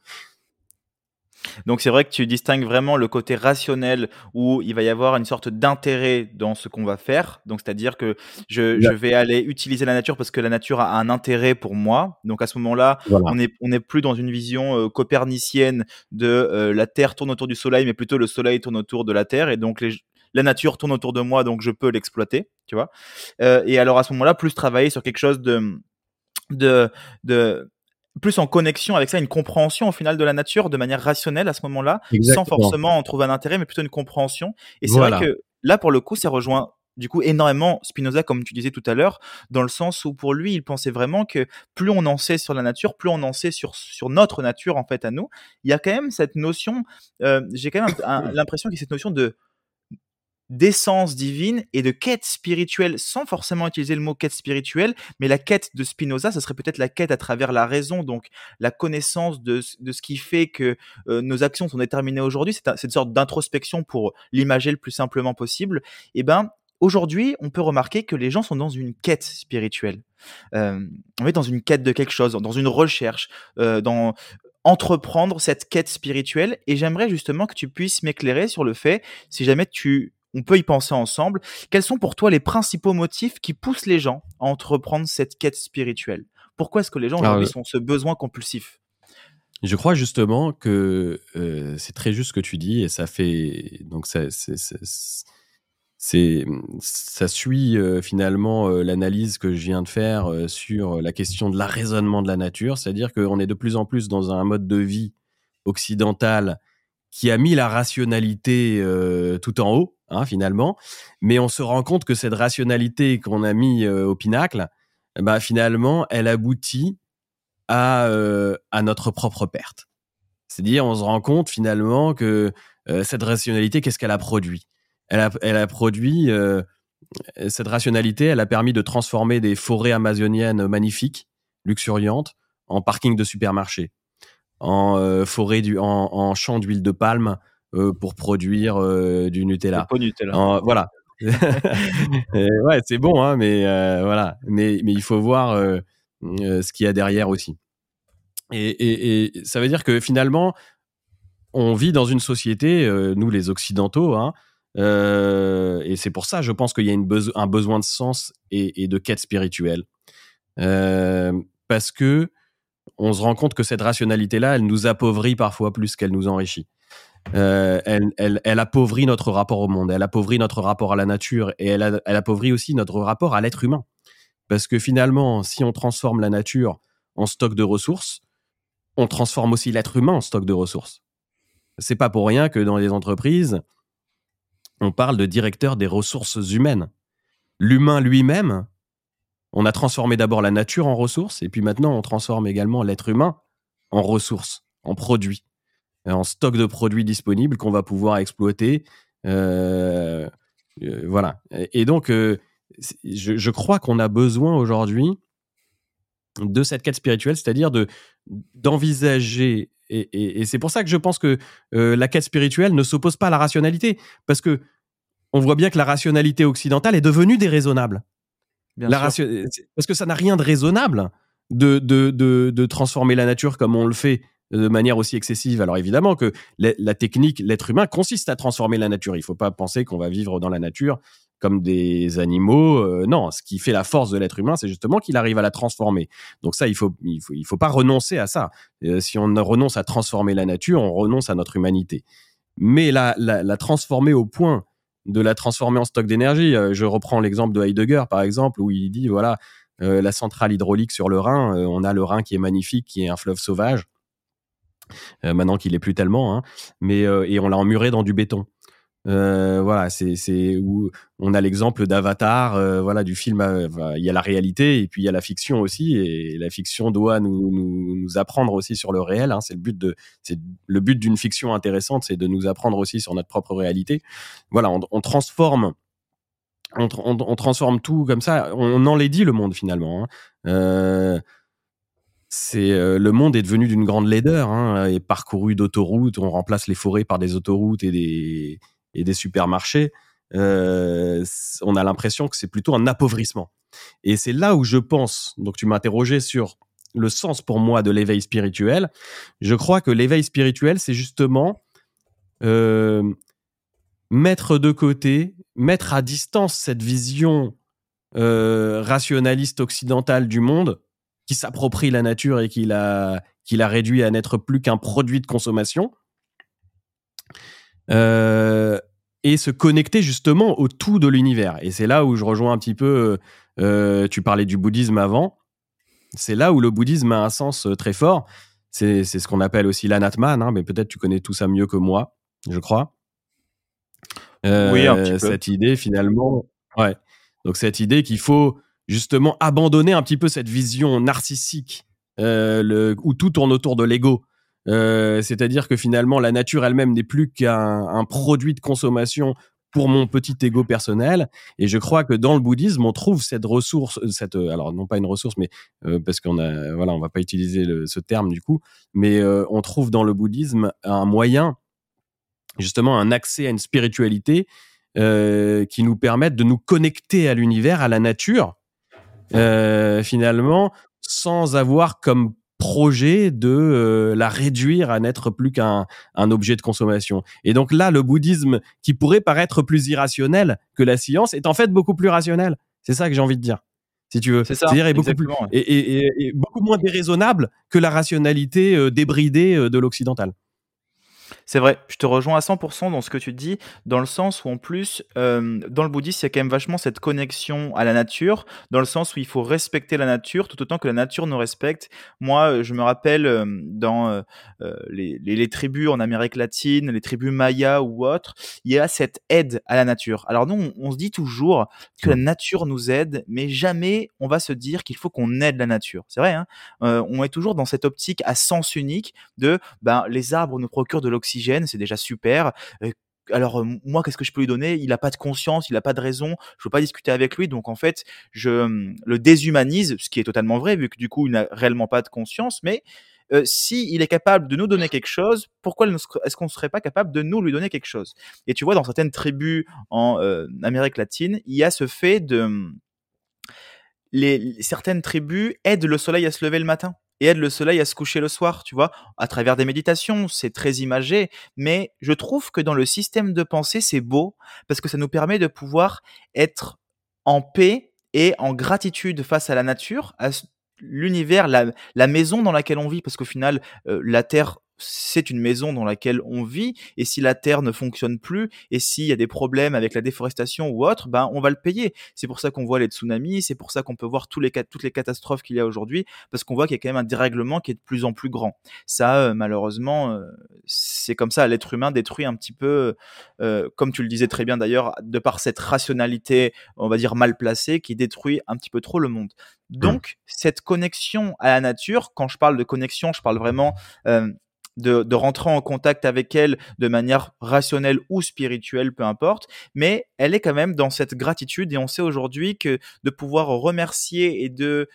Donc c'est vrai que tu distingues vraiment le côté rationnel où il va y avoir une sorte d'intérêt dans ce qu'on va faire. Donc c'est-à-dire que je, je, vais aller utiliser la nature parce que la nature a un intérêt pour moi. Donc à ce moment-là, on n'est on est plus dans une vision euh, copernicienne de euh, la Terre tourne autour du Soleil, mais plutôt le Soleil tourne autour de la Terre. Et donc les, la nature tourne autour de moi, donc je peux l'exploiter, tu vois. Euh, et alors à ce moment-là, plus travailler sur quelque chose de de, de plus en connexion avec ça, une compréhension au final de la nature de manière rationnelle à ce moment-là, sans forcément en trouver un intérêt, mais plutôt une compréhension. Et c'est vrai que là, pour le coup, ça rejoint du coup énormément Spinoza, comme tu disais tout à l'heure, dans le sens où pour lui, il pensait vraiment que plus on en sait sur la nature, plus on en sait sur, sur notre nature en fait à nous. Il y a quand même cette notion, euh, j'ai quand même l'impression qu'il y a cette notion de d'essence divine et de quête spirituelle, sans forcément utiliser le mot quête spirituelle, mais la quête de Spinoza, ce serait peut-être la quête à travers la raison, donc la connaissance de, ce qui fait que euh, nos actions sont déterminées aujourd'hui. C'est une sorte d'introspection pour l'imager le plus simplement possible. Et eh ben, aujourd'hui, on peut remarquer que les gens sont dans une quête spirituelle. Euh, on est dans une quête de quelque chose, dans une recherche, euh, dans entreprendre cette quête spirituelle. Et j'aimerais justement que tu puisses m'éclairer sur le fait, si jamais tu on peut y penser ensemble. Quels sont pour toi les principaux motifs qui poussent les gens à entreprendre cette quête spirituelle? Pourquoi est-ce que les gens aujourd'hui sont ce besoin compulsif? Je crois justement que euh, c'est très juste ce que tu dis et ça fait donc ça c'est ça suit euh, finalement euh, l'analyse que je viens de faire sur la question de l'arraisonnement de la nature, c'est-à-dire qu'on est de plus en plus dans un mode de vie occidental qui a mis la rationalité tout en haut Hein, finalement. Mais on se rend compte que cette rationalité qu'on a mis euh, au pinacle, bah, finalement, elle aboutit à, euh, à notre propre perte. C'est-à-dire, on se rend compte finalement que euh, cette rationalité, qu'est-ce qu'elle a produit? Elle a, elle a produit, cette rationalité, elle a permis de transformer des forêts amazoniennes magnifiques, luxuriantes, en parking de supermarché, en forêt du, en, en champs d'huile de palme, euh, pour produire euh, du Nutella. Nutella. voilà. ouais, c'est bon, hein, mais euh, voilà. Mais, mais il faut voir ce qu'il y a derrière aussi. Et, et, ça veut dire que finalement, on vit dans une société, nous les Occidentaux, hein, et c'est pour ça, je pense qu'il y a une un besoin de sens et, et de quête spirituelle. parce que on se rend compte que cette rationalité-là, elle nous appauvrit parfois plus qu'elle nous enrichit. Euh, elle, elle, elle, appauvrit notre rapport au monde, elle appauvrit notre rapport à la nature et elle, elle appauvrit aussi notre rapport à l'être humain. Parce que finalement, si on transforme la nature en stock de ressources, on transforme aussi l'être humain en stock de ressources. C'est pas pour rien que dans les entreprises, on parle de directeur des ressources humaines. L'humain lui-même, on a transformé d'abord la nature en ressources et puis maintenant on transforme également l'être humain en ressources, en produits en stock de produits disponibles qu'on va pouvoir exploiter. Euh, euh, voilà. Et donc, euh, je, crois qu'on a besoin aujourd'hui de cette quête spirituelle, c'est-à-dire de d'envisager. Et, c'est pour ça que je pense que la quête spirituelle ne s'oppose pas à la rationalité, parce que on voit bien que la rationalité occidentale est devenue déraisonnable. La Parce que ça n'a rien de raisonnable de, de, de, transformer la nature comme on le fait de manière aussi excessive. Alors évidemment que la, technique, l'être humain consiste à transformer la nature. Il ne faut pas penser qu'on va vivre dans la nature comme des animaux. Euh, non, ce qui fait la force de l'être humain, c'est justement qu'il arrive à la transformer. Donc ça, il faut, il faut, il faut pas renoncer à ça. Euh, si on renonce à transformer la nature, on renonce à notre humanité. Mais la, la, transformer au point de la transformer en stock d'énergie. Euh, je reprends l'exemple de Heidegger, par exemple, où il dit voilà, la centrale hydraulique sur le Rhin, on a le Rhin qui est magnifique, qui est un fleuve sauvage euh, maintenant qu'il est plus tellement, hein, mais euh, et on l'a emmuré dans du béton. Euh, voilà, c'est où on a l'exemple d'Avatar, euh, voilà, du film. Euh, il y a la réalité et puis il y a la fiction aussi, et la fiction doit nous, nous, apprendre aussi sur le réel. Hein, c'est le but de, c'est le but d'une fiction intéressante, c'est de nous apprendre aussi sur notre propre réalité. Voilà, on, transforme. On, transforme tout comme ça. On, enlaidit le monde finalement. Hein. C'est le monde est devenu d'une grande laideur hein, et parcouru d'autoroutes. On remplace les forêts par des autoroutes et des et des supermarchés. Euh, on a l'impression que c'est plutôt un appauvrissement. Et c'est là où je pense. Donc tu m'interrogeais sur le sens pour moi de l'éveil spirituel. Je crois que l'éveil spirituel, c'est justement euh, mettre de côté, mettre à distance cette vision euh, rationaliste occidentale du monde qui s'approprie la nature et qui la, qui la réduit à n'être plus qu'un produit de consommation. Euh, et se connecter justement au tout de l'univers. Et c'est là où je rejoins un petit peu, euh, tu parlais du bouddhisme avant, c'est là où le bouddhisme a un sens euh, très fort. C'est ce qu'on appelle aussi l'anatman, hein, mais peut-être tu connais tout ça mieux que moi, je crois. oui, un petit peu. Cette idée finalement, ouais. Donc cette idée qu'il faut justement abandonner un petit peu cette vision narcissique euh, le, où tout tourne autour de l'ego. Euh, C'est-à-dire que finalement, la nature elle-même n'est plus qu'un un produit de consommation pour mon petit ego personnel. Et je crois que dans le bouddhisme, on trouve cette ressource, cette alors non pas une ressource, mais euh, parce qu'on a voilà, on va pas utiliser ce terme du coup, mais euh, on trouve dans le bouddhisme un moyen, justement, un accès à une spiritualité euh, qui nous permette de nous connecter à l'univers, à la nature, euh, finalement, sans avoir comme projet de euh, la réduire à n'être plus qu'un un objet de consommation. Et donc là, le bouddhisme, qui pourrait paraître plus irrationnel que la science, est en fait beaucoup plus rationnel. C'est ça que j'ai envie de dire, si tu veux. C'est ça. C'est-à-dire est beaucoup plus et, et, et, beaucoup moins déraisonnable que la rationalité euh, débridée euh, de l'occidental. C'est vrai, je te rejoins à 100% dans ce que tu dis, dans le sens où en plus, euh, dans le bouddhisme, il y a quand même vachement cette connexion à la nature, dans le sens où il faut respecter la nature tout autant que la nature nous respecte. Moi, euh, je me rappelle euh, dans euh, les, les, les, tribus en Amérique latine, les tribus mayas ou autres, il y a cette aide à la nature. Alors nous, on, on se dit toujours que la nature nous aide, mais jamais on va se dire qu'il faut qu'on aide la nature. C'est vrai, hein on est toujours dans cette optique à sens unique de ben, les arbres nous procurent de l'oxygène c'est déjà super. alors moi, qu'est-ce que je peux lui donner? Il n'a pas de conscience, il n'a pas de raison. Je veux pas discuter avec lui, donc en fait, je le déshumanise, ce qui est totalement vrai, vu que du coup, il n'a réellement pas de conscience. Mais euh, si il est capable de nous donner quelque chose, pourquoi est-ce qu'on ne serait pas capable de nous lui donner quelque chose? Et tu vois, dans certaines tribus en euh, Amérique latine, il y a ce fait de les, certaines tribus aident le soleil à se lever le matin et aide le soleil à se coucher le soir, tu vois, à travers des méditations, c'est très imagé, mais je trouve que dans le système de pensée, c'est beau parce que ça nous permet de pouvoir être en paix et en gratitude face à la nature, à l'univers, la, maison dans laquelle on vit, parce qu'au final, euh, la Terre c'est une maison dans laquelle on vit et si la terre ne fonctionne plus et s'il y a des problèmes avec la déforestation ou autre, ben on va le payer. C'est pour ça qu'on voit les tsunamis, c'est pour ça qu'on peut voir tous les, toutes les catastrophes qu'il y a aujourd'hui parce qu'on voit qu'il y a quand même un dérèglement qui est de plus en plus grand. Ça, euh, malheureusement, euh, c'est comme ça. L'être humain détruit un petit peu, euh, comme tu le disais très bien d'ailleurs, de par cette rationalité, on va dire mal placée, qui détruit un petit peu trop le monde. Donc, cette connexion à la nature, quand je parle de connexion, je parle vraiment euh, de, rentrer en contact avec elle de manière rationnelle ou spirituelle, peu importe, mais elle est quand même dans cette gratitude et on sait aujourd'hui que de pouvoir remercier et de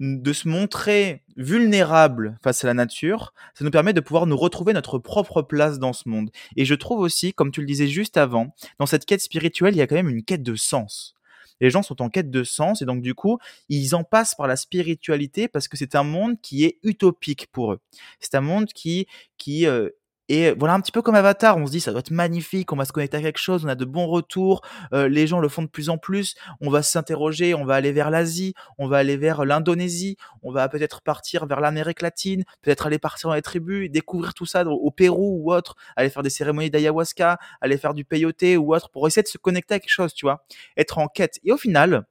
de se montrer vulnérable face à la nature, ça nous permet de pouvoir nous retrouver notre propre place dans ce monde. Et je trouve aussi, comme tu le disais juste avant, dans cette quête spirituelle, il y a quand même une quête de sens les gens sont en quête de sens et donc du coup, ils en passent par la spiritualité parce que c'est un monde qui est utopique pour eux. C'est un monde qui qui euh, et voilà, un petit peu comme Avatar, on se dit ça doit être magnifique, on va se connecter à quelque chose, on a de bons retours, euh, les gens le font de plus en plus, on va s'interroger, on va aller vers l'Asie, on va aller vers l'Indonésie, on va peut-être partir vers l'Amérique latine, peut-être aller partir dans les tribus, découvrir tout ça au Pérou ou autre, aller faire des cérémonies d'ayahuasca, aller faire du peyote ou autre, pour essayer de se connecter à quelque chose, tu vois, être en quête. Et au final,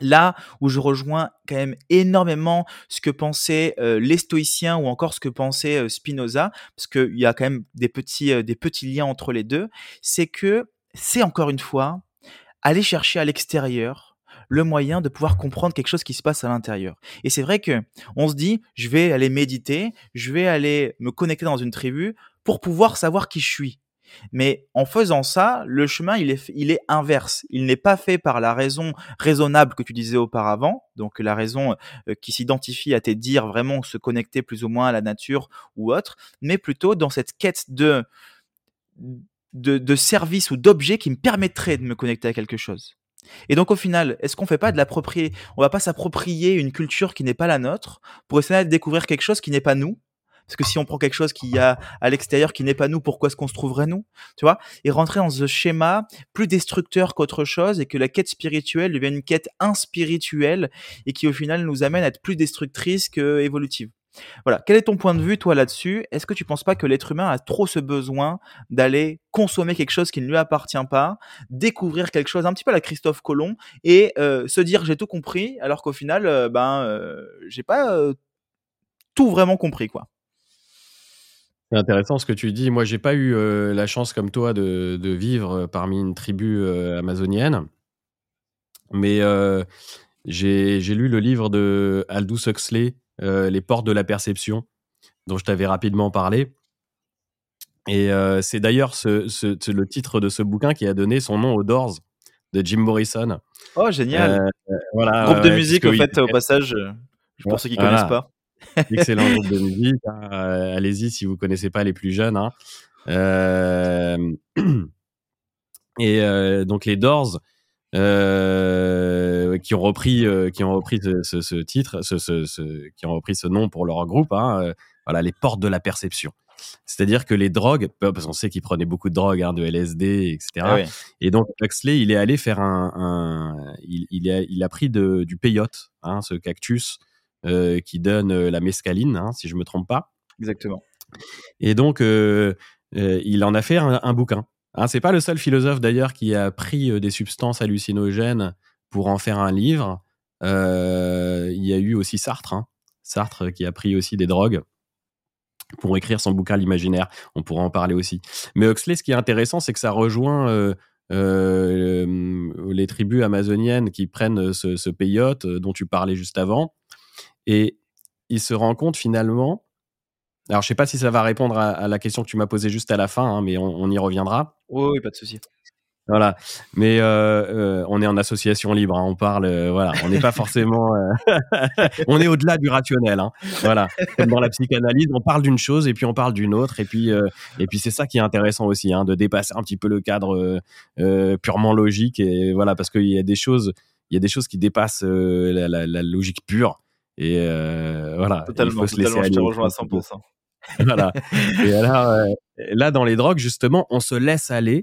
là où je rejoins quand même énormément ce que pensaient euh, les stoïciens ou encore ce que pensait Spinoza, parce qu'il y a quand même des petits, des petits liens entre les deux, c'est que c'est encore une fois aller chercher à l'extérieur le moyen de pouvoir comprendre quelque chose qui se passe à l'intérieur. Et c'est vrai que on se dit, je vais aller méditer, je vais aller me connecter dans une tribu pour pouvoir savoir qui je suis. Mais en faisant ça, le chemin, il est, inverse. Il n'est pas fait par la raison raisonnable que tu disais auparavant, donc la raison euh, qui s'identifie à tes dires, vraiment se connecter plus ou moins à la nature ou autre, mais plutôt dans cette quête de, de, de service ou d'objet qui me permettrait de me connecter à quelque chose. Et donc au final, est-ce qu'on fait pas de l'approprier? On va pas s'approprier une culture qui n'est pas la nôtre pour essayer de découvrir quelque chose qui n'est pas nous parce que si on prend quelque chose qui a à l'extérieur qui n'est pas nous, pourquoi est-ce qu'on se trouverait nous Tu vois? Et rentrer dans ce schéma plus destructeur qu'autre chose et que la quête spirituelle devienne une quête inspirituelle et qui au final nous amène à être plus destructrice que évolutive. Voilà. Quel est ton point de vue, toi, là-dessus? Est-ce que tu penses pas que l'être humain a trop ce besoin d'aller consommer quelque chose qui ne lui appartient pas, découvrir quelque chose un petit peu à la Christophe Colomb et euh, se dire j'ai tout compris, alors qu'au final, euh, ben, euh, j'ai pas tout vraiment compris, quoi? C'est intéressant ce que tu dis. Moi, j'ai pas eu euh, la chance comme toi de, de vivre parmi une tribu euh, amazonienne, mais euh, j'ai j'ai lu le livre de Aldous Huxley, euh, Les portes de la perception, dont je t'avais rapidement parlé. Et euh, c'est d'ailleurs ce, ce- ce- le titre de ce bouquin qui a donné son nom aux Doors de Jim Morrison. Oh, génial Euh, voilà, Groupe de musique, au puisque fait, au passage, euh, pour ceux qui Voilà. connaissent pas. Excellent groupe de musique. hein. Euh, Allez-y si vous connaissez pas les plus jeunes. hein. Euh, Et euh, donc les Doors, qui ont repris, qui ont repris ce, ce- ce titre, ce, qui ont repris ce nom pour leur groupe. hein, voilà, les portes de la perception. C'est-à-dire que les drogues, parce qu'on sait qu'ils prenaient beaucoup de drogues, hein, de LSD, etc. Ah. Et donc Huxley, il est allé faire un, un- il, il, a, il a pris de, du peyote, hein, ce cactus qui donne euh, la mescaline, hein, si je me trompe pas. Exactement. Et donc, euh, euh, il en a fait un, un bouquin. Hein, c'est pas le seul philosophe d'ailleurs qui a pris euh, des substances hallucinogènes pour en faire un livre. Euh, il y a eu aussi Sartre, hein. Sartre qui a pris aussi des drogues pour écrire son bouquin L'imaginaire. On pourra en parler aussi. Mais Huxley, ce qui est intéressant, c'est que ça rejoint euh, euh, les tribus amazoniennes qui prennent ce, ce peyote euh, dont tu parlais juste avant. Et il se rend compte finalement. Alors, je sais pas si ça va répondre à, à la question que tu m'as posée juste à la fin, hein, mais on, on y reviendra. Oui, oui, pas de souci. Voilà. Mais euh, euh, on est en association libre. hein, on parle. euh, voilà. On n'est pas forcément. on est au-delà du rationnel. hein, voilà. Comme dans la psychanalyse, on parle d'une chose et puis on parle d'une autre. Et puis, et puis c'est ça qui est intéressant aussi, hein, de dépasser un petit peu le cadre purement logique. Et voilà, parce qu'il y a des choses, il y a des choses qui dépassent la, la- la logique pure. Et euh, voilà. il Totalement, faut se laisser totalement, je te rejoins à un petit peu. 100%. voilà. Et alors, euh, là, dans les drogues, justement, on se laisse aller.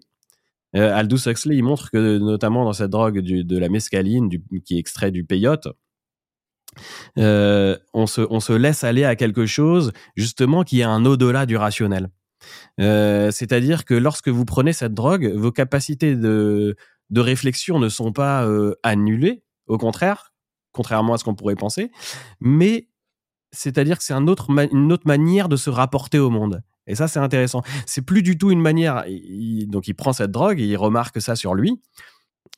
Euh, Aldous Huxley, il montre que, notamment dans cette drogue du- de la mescaline, du, qui est extrait du peyote, euh, on, se, on se laisse aller à quelque chose, justement, qui est un au-delà du rationnel. C'est-à-dire que lorsque vous prenez cette drogue, vos capacités de, de réflexion ne sont pas annulées, au contraire, contrairement à ce qu'on pourrait penser, mais c'est-à-dire que c'est une autre manière de se rapporter au monde. Et ça, c'est intéressant. C'est plus du tout une manière. donc, il prend cette drogue et il remarque ça sur lui.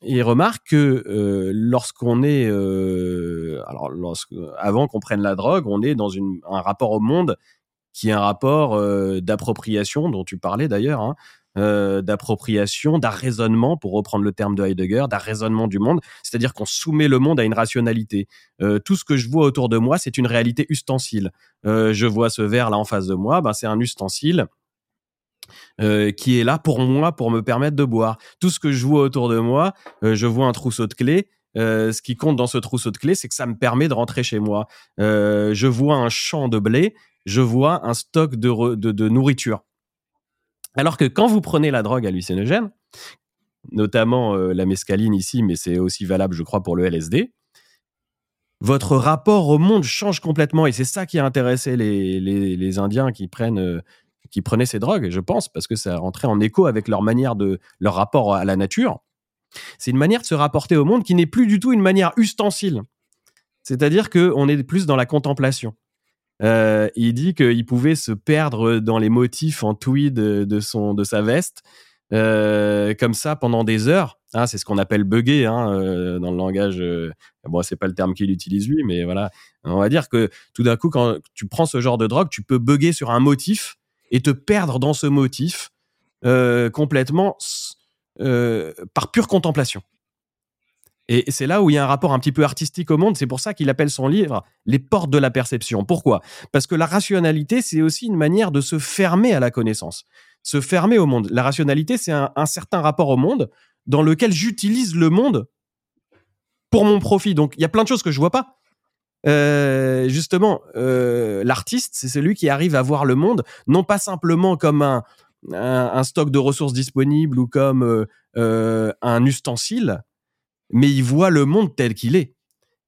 Il remarque que euh, lorsqu'on est, euh, alors, lorsque, avant qu'on prenne la drogue, on est dans un rapport au monde qui est un rapport euh, d'appropriation, dont tu parlais d'ailleurs, hein, euh, d'appropriation, d'arraisonnement, pour reprendre le terme de Heidegger, d'arraisonnement du monde. C'est-à-dire qu'on soumet le monde à une rationalité. Euh, tout ce que je vois autour de moi, c'est une réalité ustensile. Euh, je vois ce verre là en face de moi, ben, c'est un ustensile euh, qui est là pour moi, pour me permettre de boire. Tout ce que je vois autour de moi, je vois un trousseau de clés. Ce qui compte dans ce trousseau de clés, c'est que ça me permet de rentrer chez moi. Je vois un champ de blé, je vois un stock de, de nourriture. Alors que quand vous prenez la drogue hallucinogène, notamment euh, la mescaline ici, mais c'est aussi valable, je crois, pour le LSD, votre rapport au monde change complètement. Et c'est ça qui a intéressé les, les, Indiens qui prennent, euh, qui prenaient ces drogues, je pense, parce que ça rentrait en écho avec leur manière de, leur rapport à la nature. C'est une manière de se rapporter au monde qui n'est plus du tout une manière ustensile. C'est-à-dire qu'on est plus dans la contemplation. Euh, il dit qu'il pouvait se perdre dans les motifs en tweed de, son, de sa veste, euh, comme ça pendant des heures. Hein, c'est ce qu'on appelle bugger hein, euh, dans le langage. bon, c'est pas le terme qu'il utilise lui, mais voilà. On va dire que tout d'un coup, quand tu prends ce genre de drogue, tu peux bugger sur un motif et te perdre dans ce motif complètement par pure contemplation. Et c'est là où il y a un rapport un petit peu artistique au monde. C'est pour ça qu'il appelle son livre Les portes de la perception. Pourquoi? Parce que la rationalité, c'est aussi une manière de se fermer à la connaissance, se fermer au monde. La rationalité, c'est un, certain rapport au monde dans lequel j'utilise le monde pour mon profit. Donc, il y a plein de choses que je vois pas. Euh, justement, euh, l'artiste, c'est celui qui arrive à voir le monde, non pas simplement comme un, stock de ressources disponibles ou comme euh, un ustensile, mais il voit le monde tel qu'il est.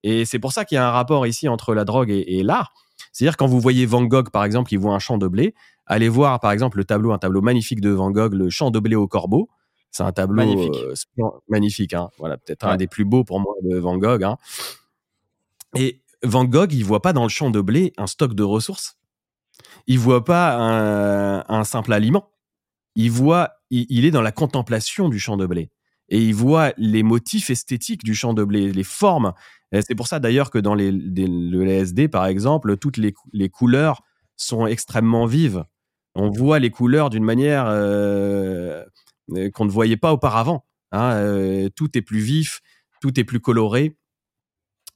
Et c'est pour ça qu'il y a un rapport ici entre la drogue et, l'art. C'est-à-dire quand vous voyez Van Gogh, par exemple, qui voit un champ de blé, allez voir, par exemple, le tableau, un tableau magnifique de Van Gogh, le champ de blé au corbeau. C'est un tableau magnifique, euh, magnifique hein. voilà, peut-être un des plus beaux pour moi de Van Gogh. Hein. Et Van Gogh, il voit pas dans le champ de blé un stock de ressources. Il voit pas un, simple aliment. Il voit, il, est dans la contemplation du champ de blé et il voit les motifs esthétiques du champ de blé, les formes. C'est pour ça d'ailleurs que dans les, le LSD, par exemple, toutes les, couleurs sont extrêmement vives. On voit les couleurs d'une manière euh, euh, qu'on ne voyait pas auparavant. Hein. Euh, tout est plus vif, tout est plus coloré.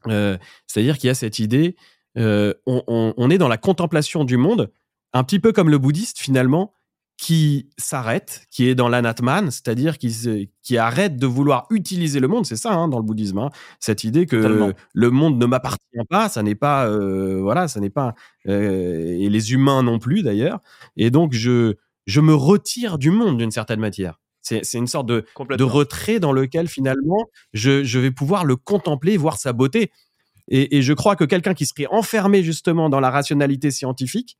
C'est-à-dire qu'il y a cette idée, on, est dans la contemplation du monde, un petit peu comme le bouddhiste finalement, qui s'arrête, qui est dans l'anatman, c'est-à-dire qui, qui arrête de vouloir utiliser le monde. C'est ça hein, dans le bouddhisme, hein. cette idée que le monde ne m'appartient pas, ça n'est pas, euh, voilà, ça n'est pas, euh, et les humains non plus d'ailleurs. Et donc je je me retire du monde d'une certaine matière. C'est une sorte de, de retrait dans lequel finalement je, je vais pouvoir le contempler, voir sa beauté. Et, et je crois que quelqu'un qui serait enfermé justement dans la rationalité scientifique,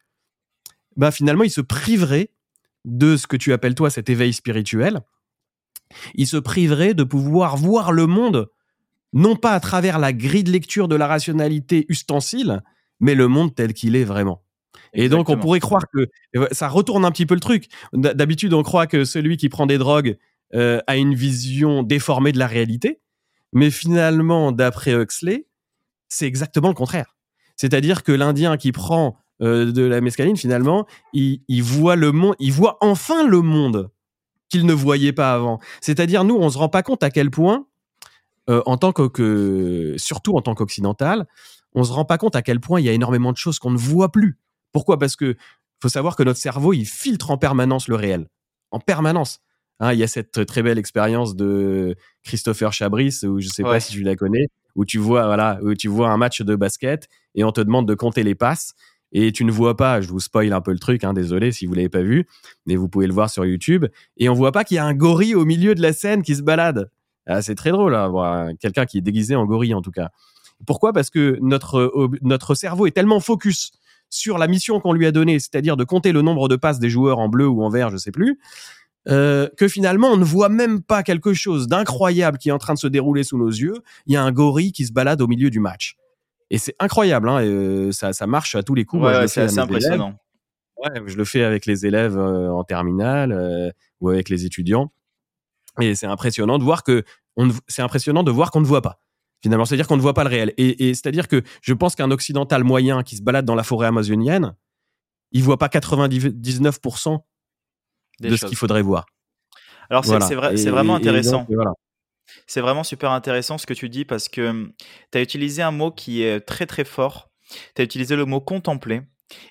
bah finalement il se priverait de ce que tu appelles toi cet éveil spirituel, il se priverait de pouvoir voir le monde non pas à travers la grille de lecture de la rationalité ustensile, mais le monde tel qu'il est vraiment. Et donc on pourrait croire que ça retourne un petit peu le truc. D'habitude on croit que celui qui prend des drogues euh, a une vision déformée de la réalité, mais finalement d'après Huxley, c'est exactement le contraire. C'est-à-dire que l'Indien qui prend euh, de la mescaline, finalement, il, voit le monde, il voit enfin le monde qu'il ne voyait pas avant. C'est-à-dire, nous, on se rend pas compte à quel point, euh, en tant que, surtout en tant qu'occidental, on se rend pas compte à quel point il y a énormément de choses qu'on ne voit plus. Pourquoi? Parce que faut savoir que notre cerveau, il filtre en permanence le réel, en permanence. Hein, il y a cette très belle expérience de Christopher Chabris, où je sais pas si tu la connais, où tu vois, voilà, où tu vois un match de basket et on te demande de compter les passes et tu ne vois pas, je vous spoil un peu le truc, hein, désolé si vous l'avez pas vu, mais vous pouvez le voir sur YouTube, et on voit pas qu'il y a un gorille au milieu de la scène qui se balade. Ah, c'est très drôle, hein, quelqu'un qui est déguisé en gorille en tout cas. Pourquoi? Parce que notre, notre cerveau est tellement focus sur la mission qu'on lui a donnée, c'est-à-dire de compter le nombre de passes des joueurs en bleu ou en vert, je sais plus, euh, que finalement on ne voit même pas quelque chose d'incroyable qui est en train de se dérouler sous nos yeux. Il y a un gorille qui se balade au milieu du match. Et c'est incroyable, hein, euh, ça, ça, marche à tous les coups. Ouais, c'est assez impressionnant. Ouais, je le fais avec les élèves euh, en terminale euh, ou avec les étudiants. Et c'est impressionnant de voir que c'est impressionnant de voir qu'on ne voit pas. Finalement, c'est-à-dire qu'on ne voit pas le réel. Et, et c'est-à-dire que je pense qu'un occidental moyen qui se balade dans la forêt amazonienne, il voit pas 99% de ce qu'il faudrait voir. Alors c'est vrai, c'est vraiment intéressant. voilà. C'est vraiment super intéressant ce que tu dis parce que mmh, tu as utilisé un mot qui est très très fort. Tu as utilisé le mot contempler.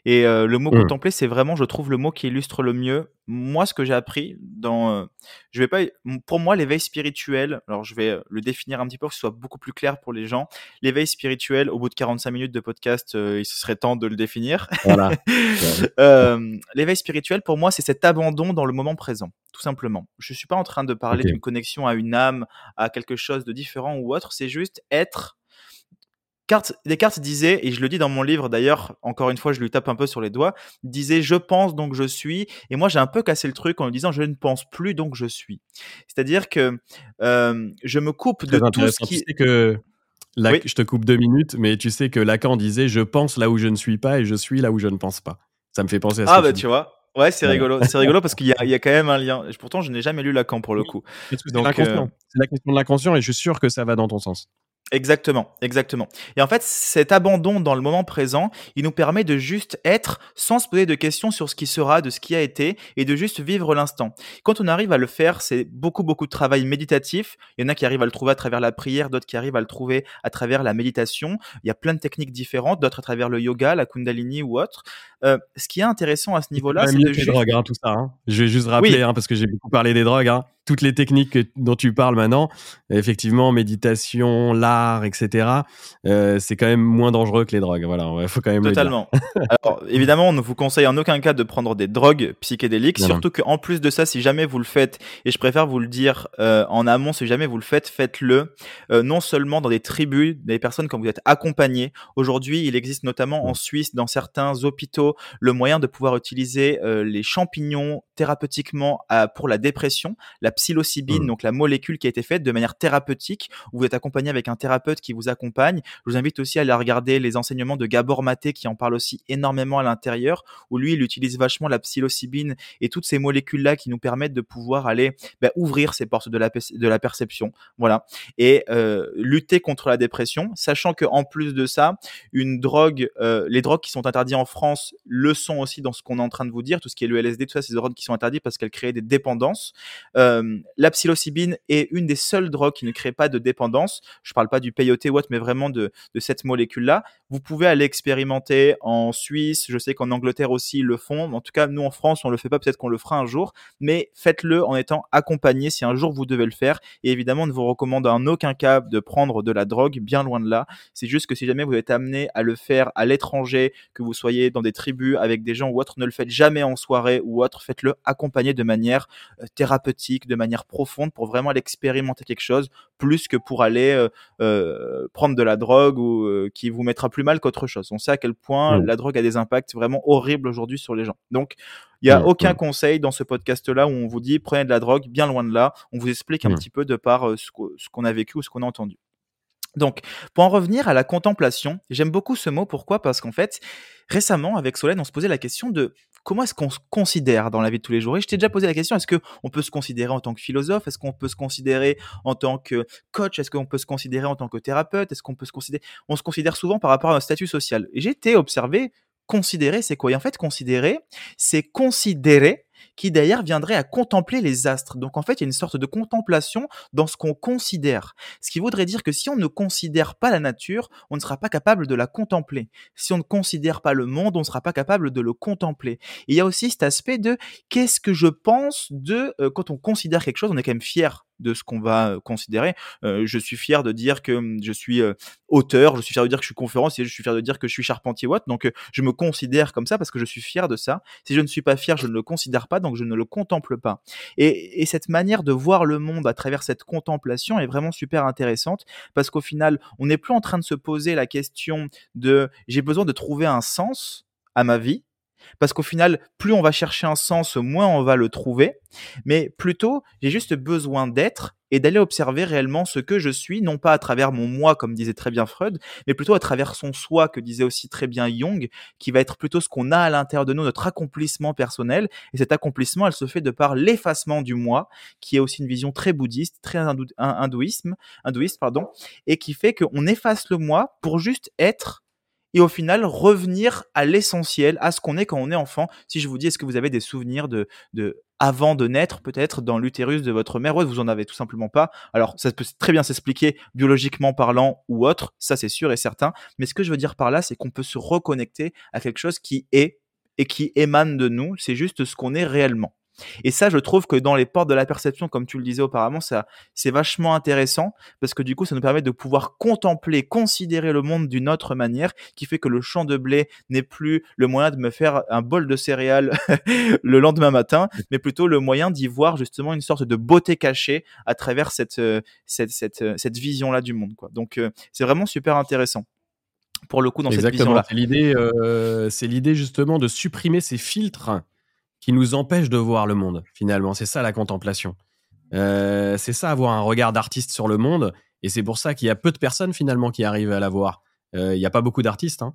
Et le mot mmh. contempler, c'est vraiment, je trouve, le mot qui illustre le mieux moi ce que j'ai appris dans. je vais pas. Pour moi, l'éveil spirituel. Alors, je vais le définir un petit peu pour que ce soit beaucoup plus clair pour les gens. L'éveil spirituel, au bout de 45 minutes de podcast, il serait temps de le définir. Voilà. l'éveil spirituel, pour moi, c'est cet abandon dans le moment présent, tout simplement. Je suis pas en train de parler d'une connexion à une âme, à quelque chose de différent ou autre. C'est juste être Descartes disait, et je le dis dans mon livre d'ailleurs, encore une fois, je lui tape un peu sur les doigts, disait je pense donc je suis, et moi j'ai un peu cassé le truc en lui disant je ne pense plus donc je suis. C'est-à-dire que euh, je me coupe de tout ce qui. Tu sais que Je te coupe deux minutes, mais tu sais que Lacan disait je pense là où je ne suis pas et je suis là où je ne pense pas. Ça me fait penser à ça. Ah bah tu vois, Ouais, c'est rigolo. C'est rigolo parce qu'il y, y, a quand même un lien. Pourtant, je n'ai jamais lu Lacan pour le coup. C'est la question de l'inconscient et je suis sûr que ça va dans ton sens. Exactement, exactement. Et en fait, cet abandon dans le moment présent, il nous permet de juste être sans se poser de questions sur ce qui sera, de ce qui a été, et de juste vivre l'instant. Quand on arrive à le faire, c'est beaucoup, beaucoup de travail méditatif. Il y en a qui arrivent à le trouver à travers la prière, d'autres qui arrivent à le trouver à travers la méditation. Il y a plein de techniques différentes, d'autres à travers le yoga, la kundalini ou autre. Euh, ce qui est intéressant à ce niveau-là, c'est de juste... drogues, hein, tout ça. Hein. Je vais juste rappeler, hein, parce que j'ai beaucoup parlé des drogues. Hein. Toutes les techniques dont tu parles maintenant, effectivement, méditation, l'art, etc. Euh, c'est quand même moins dangereux que les drogues. Voilà, il faut quand même. Totalement. Alors, évidemment, on ne vous conseille en aucun cas de prendre des drogues psychédéliques, surtout qu'en plus de ça, si jamais vous le faites, et je préfère vous le dire euh, en amont, si jamais vous le faites, faites-le non seulement dans des tribus, des personnes quand vous êtes accompagnés. Aujourd'hui, il existe notamment en Suisse, dans certains hôpitaux le moyen de pouvoir utiliser euh, les champignons thérapeutiquement pour la dépression, la psilocybine, mmh. donc la molécule qui a été faite de manière thérapeutique, où vous êtes accompagné avec un thérapeute qui vous accompagne. Je vous invite aussi à aller regarder les enseignements de Gabor Maté qui en parle aussi énormément à l'intérieur, où lui, il utilise vachement la psilocybine et toutes ces molécules-là qui nous permettent de pouvoir aller bah, ouvrir ces portes de la, de la perception. Voilà. Et euh, lutter contre la dépression, sachant que en plus de ça, une drogue, euh, les drogues qui sont interdites en France le sont aussi dans ce qu'on est en train de vous dire, tout ce qui est le LSD, tout ça, c'est des drogues qui sont interdites parce qu'elles créent des dépendances. Euh, la psilocybine est une des seules drogues qui ne crée pas de dépendance. Je parle pas du peyote ou autre, mais vraiment de, cette molécule-là. Vous pouvez aller expérimenter en Suisse, je sais qu'en Angleterre aussi ils le font. En tout cas, nous en France, on le fait pas, peut-être qu'on le fera un jour, mais faites-le en étant accompagné si un jour vous devez le faire. Et évidemment, on ne vous recommande en aucun cas de prendre de la drogue, bien loin de là. C'est juste que si jamais vous êtes amené à le faire à l'étranger, que vous soyez dans des tribus avec des gens ou autres, ne le faites jamais en soirée ou autre, faites-le accompagné de manière euh, thérapeutique, de manière profonde pour vraiment aller expérimenter quelque chose, plus que pour aller euh, euh, prendre de la drogue ou qui vous mettra plus mal qu'autre chose. On sait à quel point mmh. la drogue a des impacts vraiment horribles aujourd'hui sur les gens. Donc, il n'y a mmh, aucun mmh. conseil dans ce podcast-là où on vous dit prenez de la drogue, bien loin de là. On vous explique un petit peu de par ce qu'on a vécu ou ce qu'on a entendu. Donc, pour en revenir à la contemplation, j'aime beaucoup ce mot. Pourquoi? Parce qu'en fait, récemment, avec Solène, on se posait la question de comment est-ce qu'on se considère dans la vie de tous les jours? Et je t'ai déjà posé la question est-ce qu'on peut se considérer en tant que philosophe? Est-ce qu'on peut se considérer en tant que coach? Est-ce qu'on peut se considérer en tant que thérapeute? Est-ce qu'on peut se considérer On se considère souvent par rapport à un statut social. Et j'ai été observé considérer, c'est quoi? Et en fait, considérer, c'est considérer qui d'ailleurs viendrait à contempler les astres. Donc en fait, il y a une sorte de contemplation dans ce qu'on considère. Ce qui voudrait dire que si on ne considère pas la nature, on ne sera pas capable de la contempler. Si on ne considère pas le monde, on ne sera pas capable de le contempler. Il y a aussi cet aspect de qu'est-ce que je pense de euh, quand on considère quelque chose, on est quand même fier de ce qu'on va euh, considérer. Euh, je suis fier de dire que hum, je suis auteur, je suis fier de dire que je suis conférencier, je suis fier de dire que je suis charpentier Watt. Donc je me considère comme ça parce que je suis fier de ça. Si je ne suis pas fier, je ne le considère pas donc je ne le contemple pas. Et, cette manière de voir le monde à travers cette contemplation est vraiment super intéressante parce qu'au final, on n'est plus en train de se poser la question de j'ai besoin de trouver un sens à ma vie, parce qu'au final, plus on va chercher un sens, moins on va le trouver. Mais plutôt, j'ai juste besoin d'être et d'aller observer réellement ce que je suis, non pas à travers mon moi, comme disait très bien Freud, mais plutôt à travers son soi, que disait aussi très bien Jung, qui va être plutôt ce qu'on a à l'intérieur de nous, notre accomplissement personnel. Et cet accomplissement, elle se fait de par l'effacement du moi, qui est aussi une vision très bouddhiste, très hindouisme, hindouiste, pardon, et qui fait qu'on efface le moi pour juste être et au final revenir à l'essentiel, à ce qu'on est quand on est enfant. Si je vous dis, est-ce que vous avez des souvenirs de, de avant de naître, peut-être dans l'utérus de votre mère Ouais, vous en avez tout simplement pas. Alors, ça peut très bien s'expliquer biologiquement parlant ou autre, ça c'est sûr et certain. Mais ce que je veux dire par là, c'est qu'on peut se reconnecter à quelque chose qui est et qui émane de nous. C'est juste ce qu'on est réellement. Et ça, je trouve que dans les portes de la perception, comme tu le disais auparavant, ça, c'est vachement intéressant parce que du coup, ça nous permet de pouvoir contempler, considérer le monde d'une autre manière, qui fait que le champ de blé n'est plus le moyen de me faire un bol de céréales le lendemain matin, mais plutôt le moyen d'y voir justement une sorte de beauté cachée à travers cette, euh, cette, cette, euh, cette vision-là du monde, quoi. Donc, euh, c'est vraiment super intéressant. pour le coup dans cette vision-là. C'est l'idée, c'est l'idée justement de supprimer ces filtres qui nous empêchent de voir le monde. Finalement, c'est ça la contemplation. c'est ça avoir un regard d'artiste sur le monde, et c'est pour ça qu'il y a peu de personnes finalement qui arrivent à la voir. Il n'y a pas beaucoup d'artistes, hein.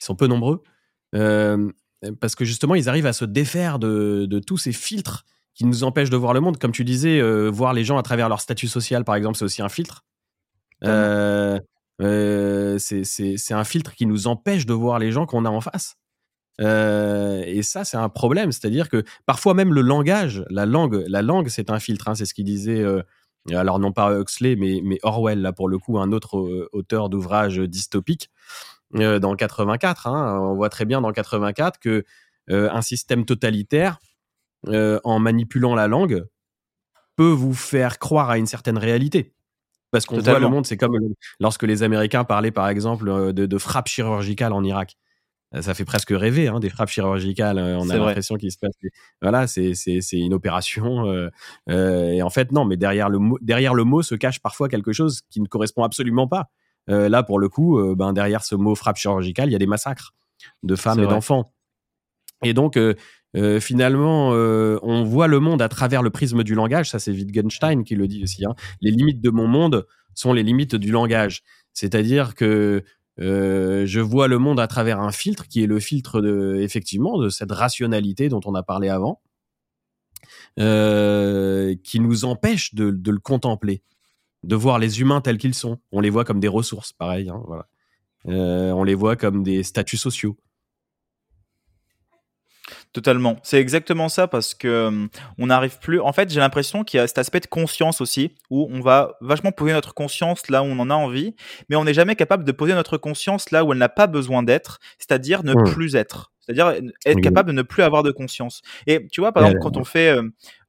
ils sont peu nombreux, parce que justement ils arrivent à se défaire de, de tous ces filtres qui nous empêchent de voir le monde. Comme tu disais, voir les gens à travers leur statut social, par exemple, c'est aussi un filtre. Euh, euh, c'est un filtre qui nous empêche de voir les gens qu'on a en face. Euh, et ça, c'est un problème. C'est-à-dire que parfois même le langage, la langue, la langue, c'est un filtre. Hein, c'est ce qu'il disait. Euh, alors non pas Huxley, mais, mais Orwell là pour le coup, un autre euh, auteur d'ouvrages dystopiques euh, dans 84. Hein, on voit très bien dans 84 que un système totalitaire, en manipulant la langue, peut vous faire croire à une certaine réalité. Parce qu'on voit le monde, c'est comme lorsque les Américains parlaient par exemple de, de frappes chirurgicales en Irak. Euh, ça fait presque rêver, hein, des frappes chirurgicales. Euh, on a l'impression qu'il se passe. Voilà, c'est une opération. et en fait, non, mais derrière le, mot, derrière le mot se cache parfois quelque chose qui ne correspond absolument pas. là, pour le coup, ben, derrière ce mot frappe chirurgicale, il y a des massacres de femmes et d'enfants. Et donc, euh, finalement, euh, on voit le monde à travers le prisme du langage. Ça, c'est Wittgenstein qui le dit aussi. Hein. Les limites de mon monde sont les limites du langage. C'est-à-dire que euh, je vois le monde à travers un filtre qui est le filtre de, effectivement, de cette rationalité dont on a parlé avant, qui nous empêche de, le contempler, de voir les humains tels qu'ils sont. On les voit comme des ressources, pareil. Hein, voilà. on les voit comme des statuts sociaux. Totalement. C'est exactement ça parce que euh, on n'arrive plus. En fait, j'ai l'impression qu'il y a cet aspect de conscience aussi où on va vachement poser notre conscience là où on en a envie, mais on n'est jamais capable de poser notre conscience là où elle n'a pas besoin d'être, c'est-à-dire ne mmh. plus être. C'est-à-dire être capable de ne plus avoir de conscience. Et tu vois, par exemple, quand on fait euh,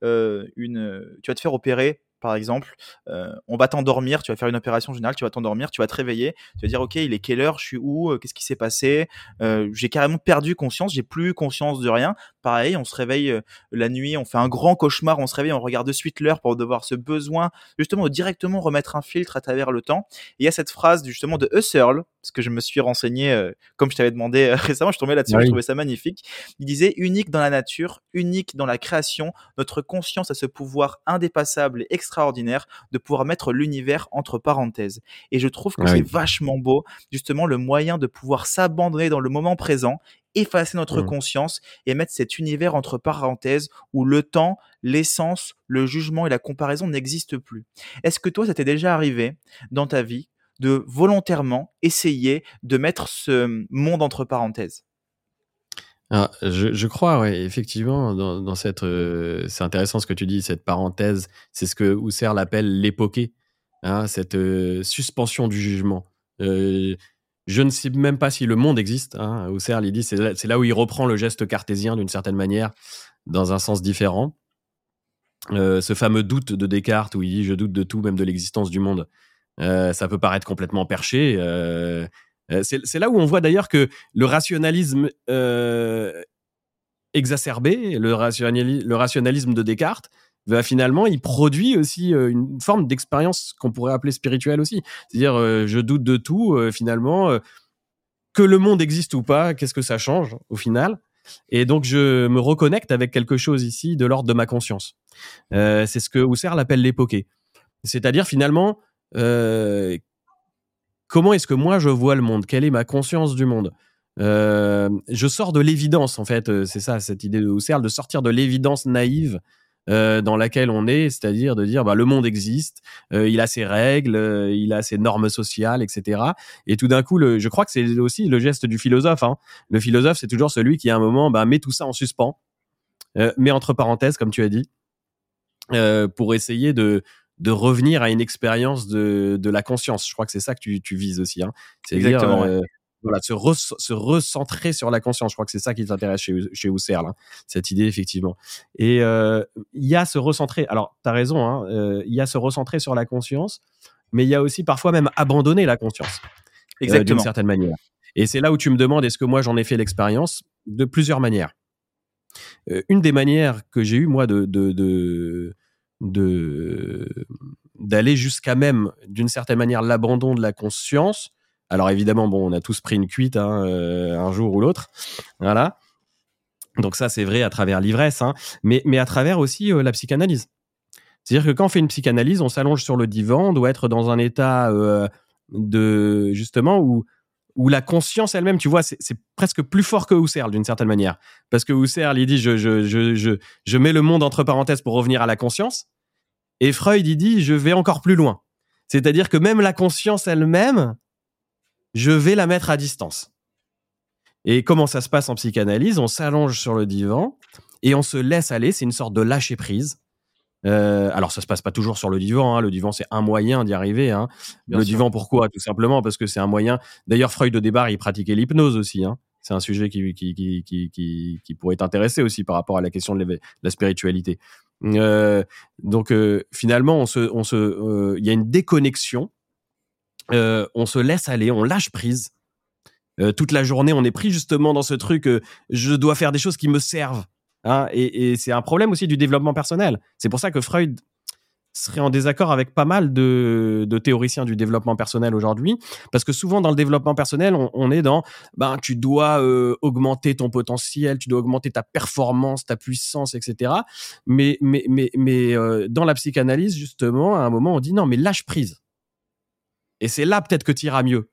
euh, une, tu vas te faire opérer par exemple, euh, on va t'endormir, tu vas faire une opération générale, tu vas t'endormir, tu vas te réveiller, tu vas dire ok, il est quelle heure, je suis où, euh, qu'est-ce qui s'est passé, euh, j'ai carrément perdu conscience, j'ai plus conscience de rien. Pareil, on se réveille la nuit, on fait un grand cauchemar, on se réveille, on regarde de suite l'heure pour devoir ce besoin justement de directement remettre un filtre à travers le temps. il y a cette phrase justement de Husserl, parce que je me suis renseigné, comme je t'avais demandé récemment, je tombais là-dessus, je trouvais ça magnifique. Il disait unique dans la nature, unique dans la création, notre conscience a ce pouvoir indépassable et extraordinaire de pouvoir mettre l'univers entre parenthèses. Et je trouve que c'est vachement beau, justement, le moyen de pouvoir s'abandonner dans le moment présent, effacer notre mmh. conscience et mettre cet univers entre parenthèses où le temps, l'essence, le jugement et la comparaison n'existent plus. Est-ce que toi, ça t'est déjà arrivé dans ta vie de volontairement essayer de mettre ce monde entre parenthèses? Ah, je, crois, ouais, effectivement, dans, cette, euh, c'est intéressant ce que tu dis, cette parenthèse, c'est ce que Husserl appelle l'époqué, hein, cette euh, suspension du jugement. Euh, je ne sais même pas si le monde existe. Husserl, il dit, c'est là, où il reprend le geste cartésien d'une certaine manière, dans un sens différent. ce fameux doute de Descartes où il dit je doute de tout, même de l'existence du monde. ça peut paraître complètement perché. Euh, c'est là où on voit d'ailleurs que le rationalisme euh, exacerbé, le, rationalisme de Descartes, va finalement, il produit aussi euh, une forme d'expérience qu'on pourrait appeler spirituelle aussi. C'est-à-dire, je doute de tout, finalement, que le monde existe ou pas, qu'est-ce que ça change au final et donc, je me reconnecte avec quelque chose ici de l'ordre de ma conscience. c'est ce que Husserl appelle l'époqué. C'est-à-dire, finalement, comment est-ce que moi je vois le monde? Quelle est ma conscience du monde? Euh, Je sors de l'évidence, en fait. Euh, c'est ça, cette idée de Husserl, de sortir de l'évidence naïve euh, dans laquelle on est, c'est-à-dire de dire bah, le monde existe, il a ses règles, il a ses normes sociales, etc. Et tout d'un coup, le, je crois que c'est aussi le geste du philosophe. Hein. Le philosophe, c'est toujours celui qui, à un moment, bah, met tout ça en suspens, met entre parenthèses, comme tu as dit, pour essayer de, de revenir à une expérience de, de la conscience. Je crois que c'est ça que tu, tu vises aussi. Hein. C'est Exactement. Dire, euh, voilà, se, se, recentrer sur la conscience. Je crois que c'est ça qui t'intéresse chez, chez Husserl, hein, cette idée, effectivement. Et euh, il y a se recentrer. Alors, tu as raison, hein, euh, il y a se recentrer sur la conscience, mais il y a aussi parfois même abandonner la conscience. Exactement. D'une certaine manière. Et c'est là où tu me demandes, est-ce que moi j'en ai fait l'expérience? De plusieurs manières. une des manières que j'ai eu, moi, de, de, de de d'aller jusqu'à même d'une certaine manière l'abandon de la conscience Alors évidemment, bon, on a tous pris une cuite hein, un jour ou l'autre, voilà. Donc ça, c'est vrai à travers l'ivresse, hein, mais, mais à travers aussi la psychanalyse. C'est-à-dire que quand on fait une psychanalyse, on s'allonge sur le divan, on doit être dans un état de justement où où la conscience elle-même, tu vois, c'est presque plus fort que Husserl d'une certaine manière. Parce que Husserl, il dit je, je, je, je mets le monde entre parenthèses pour revenir à la conscience. Et Freud, il dit je vais encore plus loin. C'est-à-dire que même la conscience elle-même, je vais la mettre à distance. Et comment ça se passe en psychanalyse? On s'allonge sur le divan et on se laisse aller. C'est une sorte de lâcher prise. Euh, alors ça se passe pas toujours sur le divan. Hein. Le divan c'est un moyen d'y arriver. Hein. Le divan pourquoi? Tout simplement parce que c'est un moyen. D'ailleurs Freud de débarre il pratiquait l'hypnose aussi. Hein. C'est un sujet qui qui, qui, qui, qui, pourrait t'intéresser aussi par rapport à la question de la spiritualité. Euh, donc euh, finalement on se on se il y a une déconnexion. Euh, on se laisse aller, on lâche prise. toute la journée on est pris justement dans ce truc. je dois faire des choses qui me servent Hein, et, c'est un problème aussi du développement personnel. C'est pour ça que Freud serait en désaccord avec pas mal de, théoriciens du développement personnel aujourd'hui, parce que souvent dans le développement personnel, on, est dans, ben tu dois euh, augmenter ton potentiel, tu dois augmenter ta performance, ta puissance, etc. Mais mais mais mais euh, dans la psychanalyse justement, à un moment, on dit non, mais lâche prise. Et c'est là peut-être que tu iras mieux.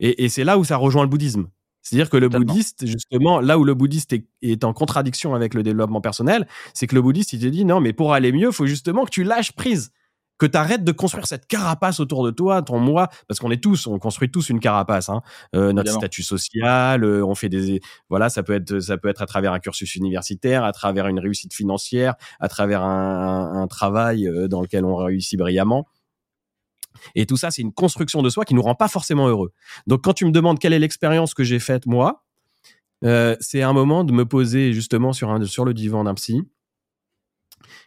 et c'est là où ça rejoint le bouddhisme. C'est-à-dire que le bouddhiste, justement, là où le bouddhiste est, en contradiction avec le développement personnel, c'est que le bouddhiste, il te dit non, mais pour aller mieux, il faut justement que tu lâches prise, que tu arrêtes de construire cette carapace autour de toi, ton moi, parce qu'on est tous, on construit tous une carapace, hein. euh, notre statut social, euh, on fait des, voilà, ça peut être, ça peut être à travers un cursus universitaire, à travers une réussite financière, à travers un, un travail euh, dans lequel on réussit brillamment. Et tout ça, c'est une construction de soi qui nous rend pas forcément heureux. Donc, quand tu me demandes quelle est l'expérience que j'ai faite moi, euh, c'est un moment de me poser justement sur, un, sur le divan d'un psy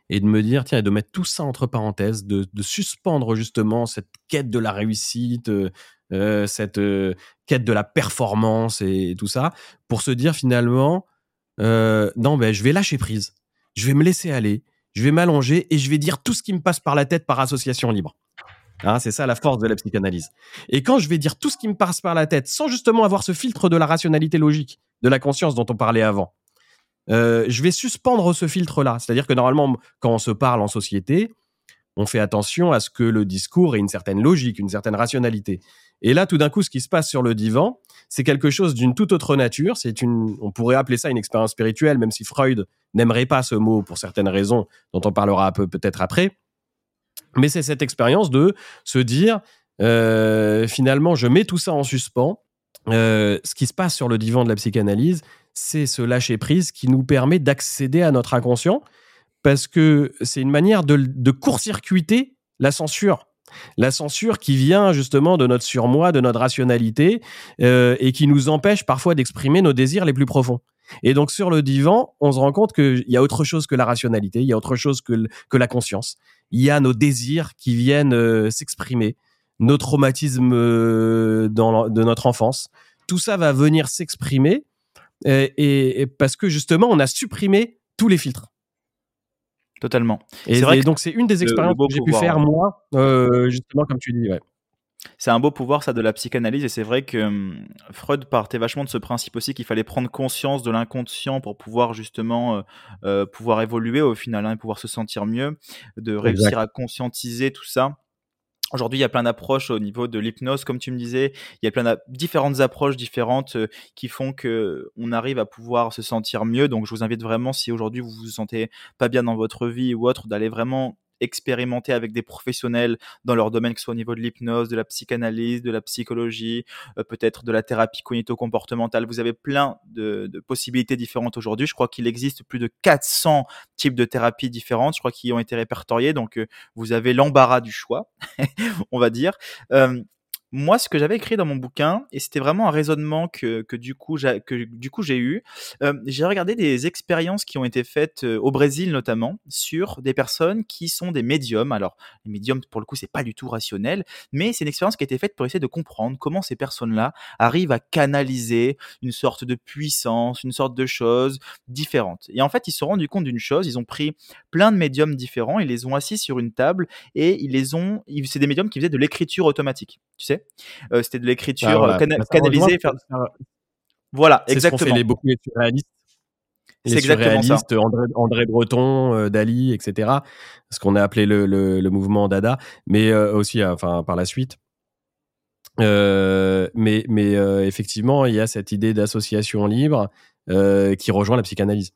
et de me dire, tiens, et de mettre tout ça entre parenthèses, de, suspendre justement cette quête de la réussite, euh, euh, cette quête de la performance et, tout ça, pour se dire finalement, non, ben, je vais lâcher prise, je vais me laisser aller, je vais m'allonger et je vais dire tout ce qui me passe par la tête par association libre. Hein, c'est ça la force de la psychanalyse. Et quand je vais dire tout ce qui me passe par la tête, sans justement avoir ce filtre de la rationalité logique, de la conscience dont on parlait avant, euh, je vais suspendre ce filtre-là. C'est-à-dire que normalement, quand on se parle en société, on fait attention à ce que le discours ait une certaine logique, une certaine rationalité. Et là, tout d'un coup, ce qui se passe sur le divan, c'est quelque chose d'une toute autre nature. C'est une, on pourrait appeler ça une expérience spirituelle, même si Freud n'aimerait pas ce mot pour certaines raisons dont on parlera peu peut-être après. Mais c'est cette expérience de se dire, euh, finalement, je mets tout ça en suspens. Euh, ce qui se passe sur le divan de la psychanalyse, c'est ce lâcher prise qui nous permet d'accéder à notre inconscient parce que c'est une manière de, court-circuiter la censure. La censure qui vient justement de notre surmoi, de notre rationalité, euh, et qui nous empêche parfois d'exprimer nos désirs les plus profonds. Et donc sur le divan, on se rend compte qu'il y a autre chose que la rationalité, il y a autre chose que, que la conscience. Il y a nos désirs qui viennent euh, s'exprimer, nos traumatismes euh, dans, de notre enfance. Tout ça va venir s'exprimer et, parce que justement, on a supprimé tous les filtres. Totalement. Et, vrai donc c'est une des expériences que j'ai pu faire moi, euh, justement comme tu dis. Ouais. C'est un beau pouvoir, ça, de la psychanalyse, et c'est vrai que hum, Freud partait vachement de ce principe aussi qu'il fallait prendre conscience de l'inconscient pour pouvoir justement euh, euh, pouvoir évoluer au final, hein, et pouvoir se sentir mieux, de réussir à conscientiser tout ça. Aujourd'hui, il y a plein d'approches au niveau de l'hypnose, comme tu me disais. Il y a plein de différentes approches différentes euh, qui font que on arrive à pouvoir se sentir mieux. Donc, je vous invite vraiment, si aujourd'hui vous vous sentez pas bien dans votre vie ou autre, d'aller vraiment expérimenter avec des professionnels dans leur domaine, que ce soit au niveau de l'hypnose, de la psychanalyse, de la psychologie, euh, peut-être de la thérapie cognito-comportementale. Vous avez plein de, possibilités différentes aujourd'hui. Je crois qu'il existe plus de 400 types de thérapies différentes, je crois, qui ont été répertoriées. Donc, euh, vous avez l'embarras du choix, on va dire. Euh, moi, ce que j'avais écrit dans mon bouquin, et c'était vraiment un raisonnement que, que du coup j'ai eu, euh, j'ai regardé des expériences qui ont été faites euh, au Brésil notamment sur des personnes qui sont des médiums. Alors les médiums pour le coup c'est pas du tout rationnel, mais c'est une expérience qui a été faite pour essayer de comprendre comment ces personnes-là arrivent à canaliser une sorte de puissance, une sorte de choses différentes. Et en fait ils se sont rendus compte d'une chose, ils ont pris plein de médiums différents, ils les ont assis sur une table et ils les ont, c'est des médiums qui faisaient de l'écriture automatique, tu sais sais. C'était de l'écriture ah, canalisée. Faire... Voilà, exactement. C'est ce les, beaucoup les surréalistes. Les exactement ça. André, André Breton, Dali, etc. Ce qu'on a appelé le, le, mouvement Dada, mais aussi, enfin, par la suite. mais mais effectivement, il y a cette idée d'association libre qui rejoint la psychanalyse.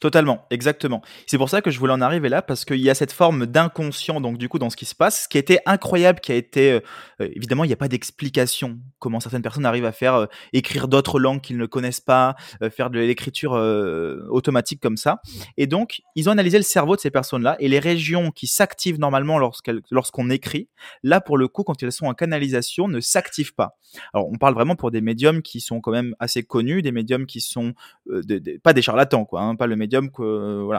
Totalement, exactement. C'est pour ça que je voulais en arriver là, parce qu'il y a cette forme d'inconscient, donc du coup, dans ce qui se passe, ce qui été incroyable, qui a été, euh, euh, évidemment, il n'y a pas d'explication comment certaines personnes arrivent à faire euh, écrire d'autres langues qu'ils ne connaissent pas, faire de l'écriture automatique comme ça. Et donc, ils ont analysé le cerveau de ces personnes-là et les régions qui s'activent normalement lorsqu'on écrit, là, pour le coup, quand elles sont en canalisation, ne s'activent pas. Alors, on parle vraiment pour des médiums qui sont quand même assez connus, des médiums qui sont pas des charlatans, quoi, hein, pas le médium euh.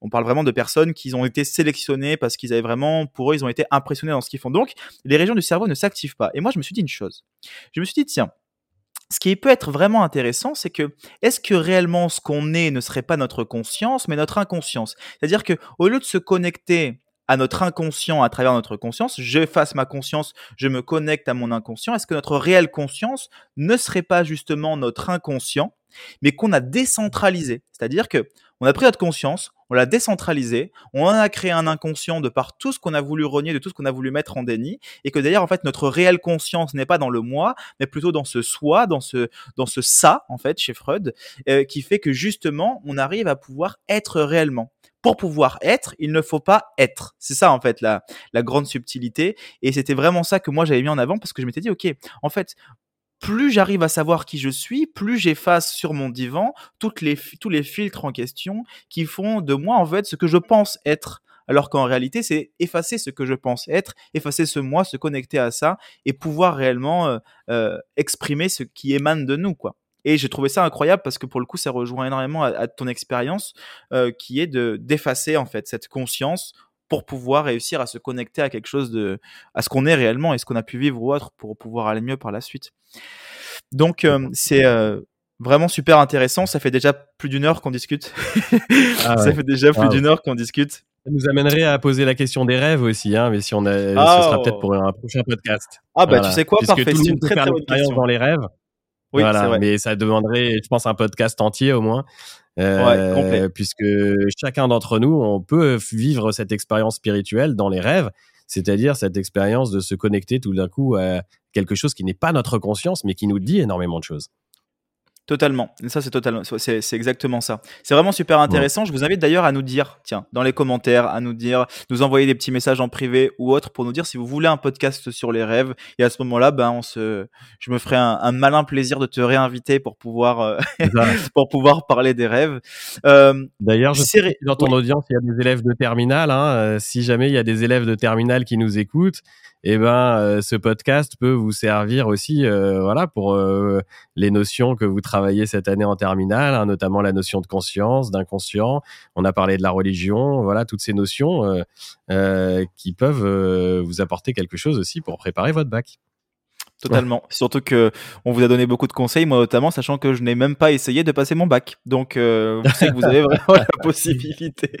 On parle vraiment de personnes qui ont été sélectionnées parce qu'ils avaient vraiment, pour eux, ils ont été impressionnés dans ce qu'ils font. Donc, les régions du cerveau ne s'activent pas. Et moi, je me suis dit une chose. Je me suis dit, tiens, ce qui peut être vraiment intéressant, c'est que est-ce que réellement ce qu'on est ne serait pas notre conscience, mais notre inconscience? C'est-à-dire que au lieu de se connecter à notre inconscient à travers notre conscience, je fasse ma conscience, je me connecte à mon inconscient, est-ce que notre réelle conscience ne serait pas justement notre inconscient, mais qu'on a décentralisé? C'est-à-dire que on a pris notre conscience, on l'a décentralisé, on en a créé un inconscient de par tout ce qu'on a voulu renier, de tout ce qu'on a voulu mettre en déni, et que d'ailleurs en fait notre réelle conscience n'est pas dans le moi, mais plutôt dans ce soi, dans ce dans ce ça en fait chez Freud, euh, qui fait que justement on arrive à pouvoir être réellement pour pouvoir être, il ne faut pas être. C'est ça en fait la, la grande subtilité. Et c'était vraiment ça que moi j'avais mis en avant parce que je m'étais dit, ok, en fait, plus j'arrive à savoir qui je suis, plus j'efface sur mon divan toutes les, tous les filtres en question qui font de moi en fait ce que je pense être. Alors qu'en réalité, c'est effacer ce que je pense être, effacer ce moi, se connecter à ça et pouvoir réellement euh, euh, exprimer ce qui émane de nous, quoi. Et j'ai trouvé ça incroyable parce que pour le coup, ça rejoint énormément à, ton expérience, euh, qui est de d'effacer en fait cette conscience pour pouvoir réussir à se connecter à quelque chose de, à ce qu'on est réellement et ce qu'on a pu vivre ou autre pour pouvoir aller mieux par la suite. Donc euh, c'est euh, vraiment super intéressant. Ça fait déjà plus d'une heure qu'on discute. Ah ça fait déjà plus d'une heure qu'on discute. Ça nous amènerait à poser la question des rêves aussi, hein, mais si on a, ce sera peut-être pour un prochain podcast. Ah bah tu sais quoi, parfait. C'est une très très bonne question. dans les rêves. Oui, voilà, vrai. mais ça demanderait, je pense, un podcast entier au moins. Euh, puisque chacun d'entre nous, on peut vivre cette expérience spirituelle dans les rêves, c'est-à-dire cette expérience de se connecter tout d'un coup à quelque chose qui n'est pas notre conscience, mais qui nous dit énormément de choses. Totalement. Ça, c'est totalement, c'est exactement ça. C'est vraiment super intéressant. Je vous invite d'ailleurs à nous dire, tiens, dans les commentaires, à nous dire, nous envoyer des petits messages en privé ou autre pour nous dire si vous voulez un podcast sur les rêves. Et à ce moment-là, ben, on se, je me ferai un, malin plaisir de te réinviter pour pouvoir, euh, pour pouvoir parler des rêves. Euh, d'ailleurs, je sais dans ton audience, il y a des élèves de terminale. Hein, euh, si jamais il y a des élèves de terminale qui nous écoutent, eh ben euh, ce podcast peut vous servir aussi euh, voilà pour euh, les notions que vous travaillez cette année en terminale hein, notamment la notion de conscience d'inconscient. On a parlé de la religion voilà toutes ces notions qui peuvent vous apporter quelque chose aussi pour préparer votre bac Totalement. Surtout que on vous a donné beaucoup de conseils, moi notamment, sachant que je n'ai même pas essayé de passer mon bac. Donc, euh, vous savez que vous avez vraiment la possibilité.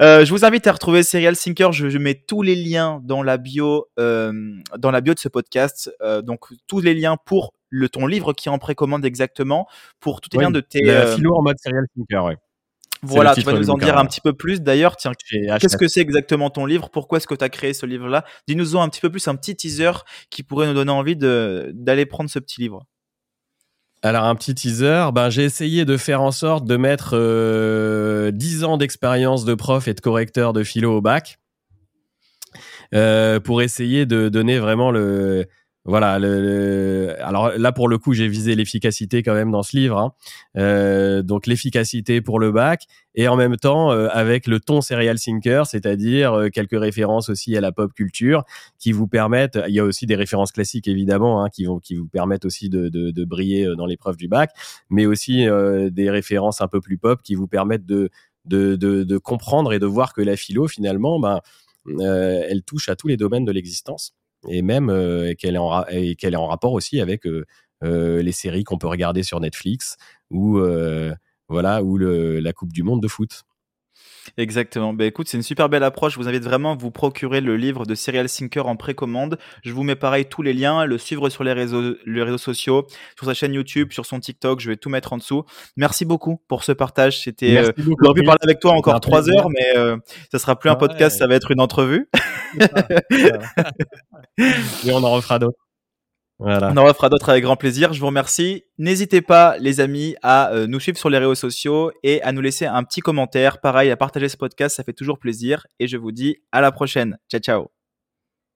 euh, je vous invite à retrouver Serial Thinker. Je, je, mets tous les liens dans la bio, euh, dans la bio de ce podcast. Euh, donc, tous les liens pour le ton livre qui est en précommande exactement, pour tous les liens de tes. Euh, philo en mode Serial ouais. Voilà, tu vas nous en dire un petit peu plus. D'ailleurs, tiens, qu'est-ce que c'est exactement ton livre? Pourquoi est-ce que tu as créé ce livre-là? Dis-nous en un petit peu plus, un petit teaser qui pourrait nous donner envie d'aller prendre ce petit livre. Alors un petit teaser, ben, j'ai essayé de faire en sorte de mettre euh, 10 ans d'expérience de prof et de correcteur de philo au bac euh, pour essayer de donner vraiment le, voilà. Le, alors là, pour le coup, j'ai visé l'efficacité quand même dans ce livre. Hein. Euh, donc l'efficacité pour le bac et en même temps euh, avec le ton serial thinker, c'est-à-dire euh, quelques références aussi à la pop culture qui vous permettent. Il y a aussi des références classiques évidemment hein, qui vont qui vous permettent aussi de, de, de briller euh, dans l'épreuve du bac, mais aussi des références un peu plus pop qui vous permettent de de, de, de comprendre et de voir que la philo finalement, ben, elle touche à tous les domaines de l'existence et même euh, qu'elle est, en rapport aussi avec euh, euh, les séries qu'on peut regarder sur Netflix ou voilà ou la Coupe du Monde de foot. Exactement. Ben écoute, c'est une super belle approche. Je vous invite vraiment à vous procurer le livre de Serial Sinker en précommande. Je vous mets pareil tous les liens, le suivre sur les réseaux, les réseaux sociaux, sur sa chaîne YouTube, sur son TikTok. Je vais tout mettre en dessous. Merci beaucoup pour ce partage. C'était, euh, j'aurais pu parler avec toi encore trois heures, mais euh, ça sera plus un podcast, ça va être une entrevue. Et on en refera d'autres. On en refera d'autres avec grand plaisir. Je vous remercie. N'hésitez pas, les amis, à euh, nous suivre sur les réseaux sociaux et à nous laisser un petit commentaire. Pareil, à partager ce podcast, ça fait toujours plaisir. Et je vous dis à la prochaine. Ciao, ciao.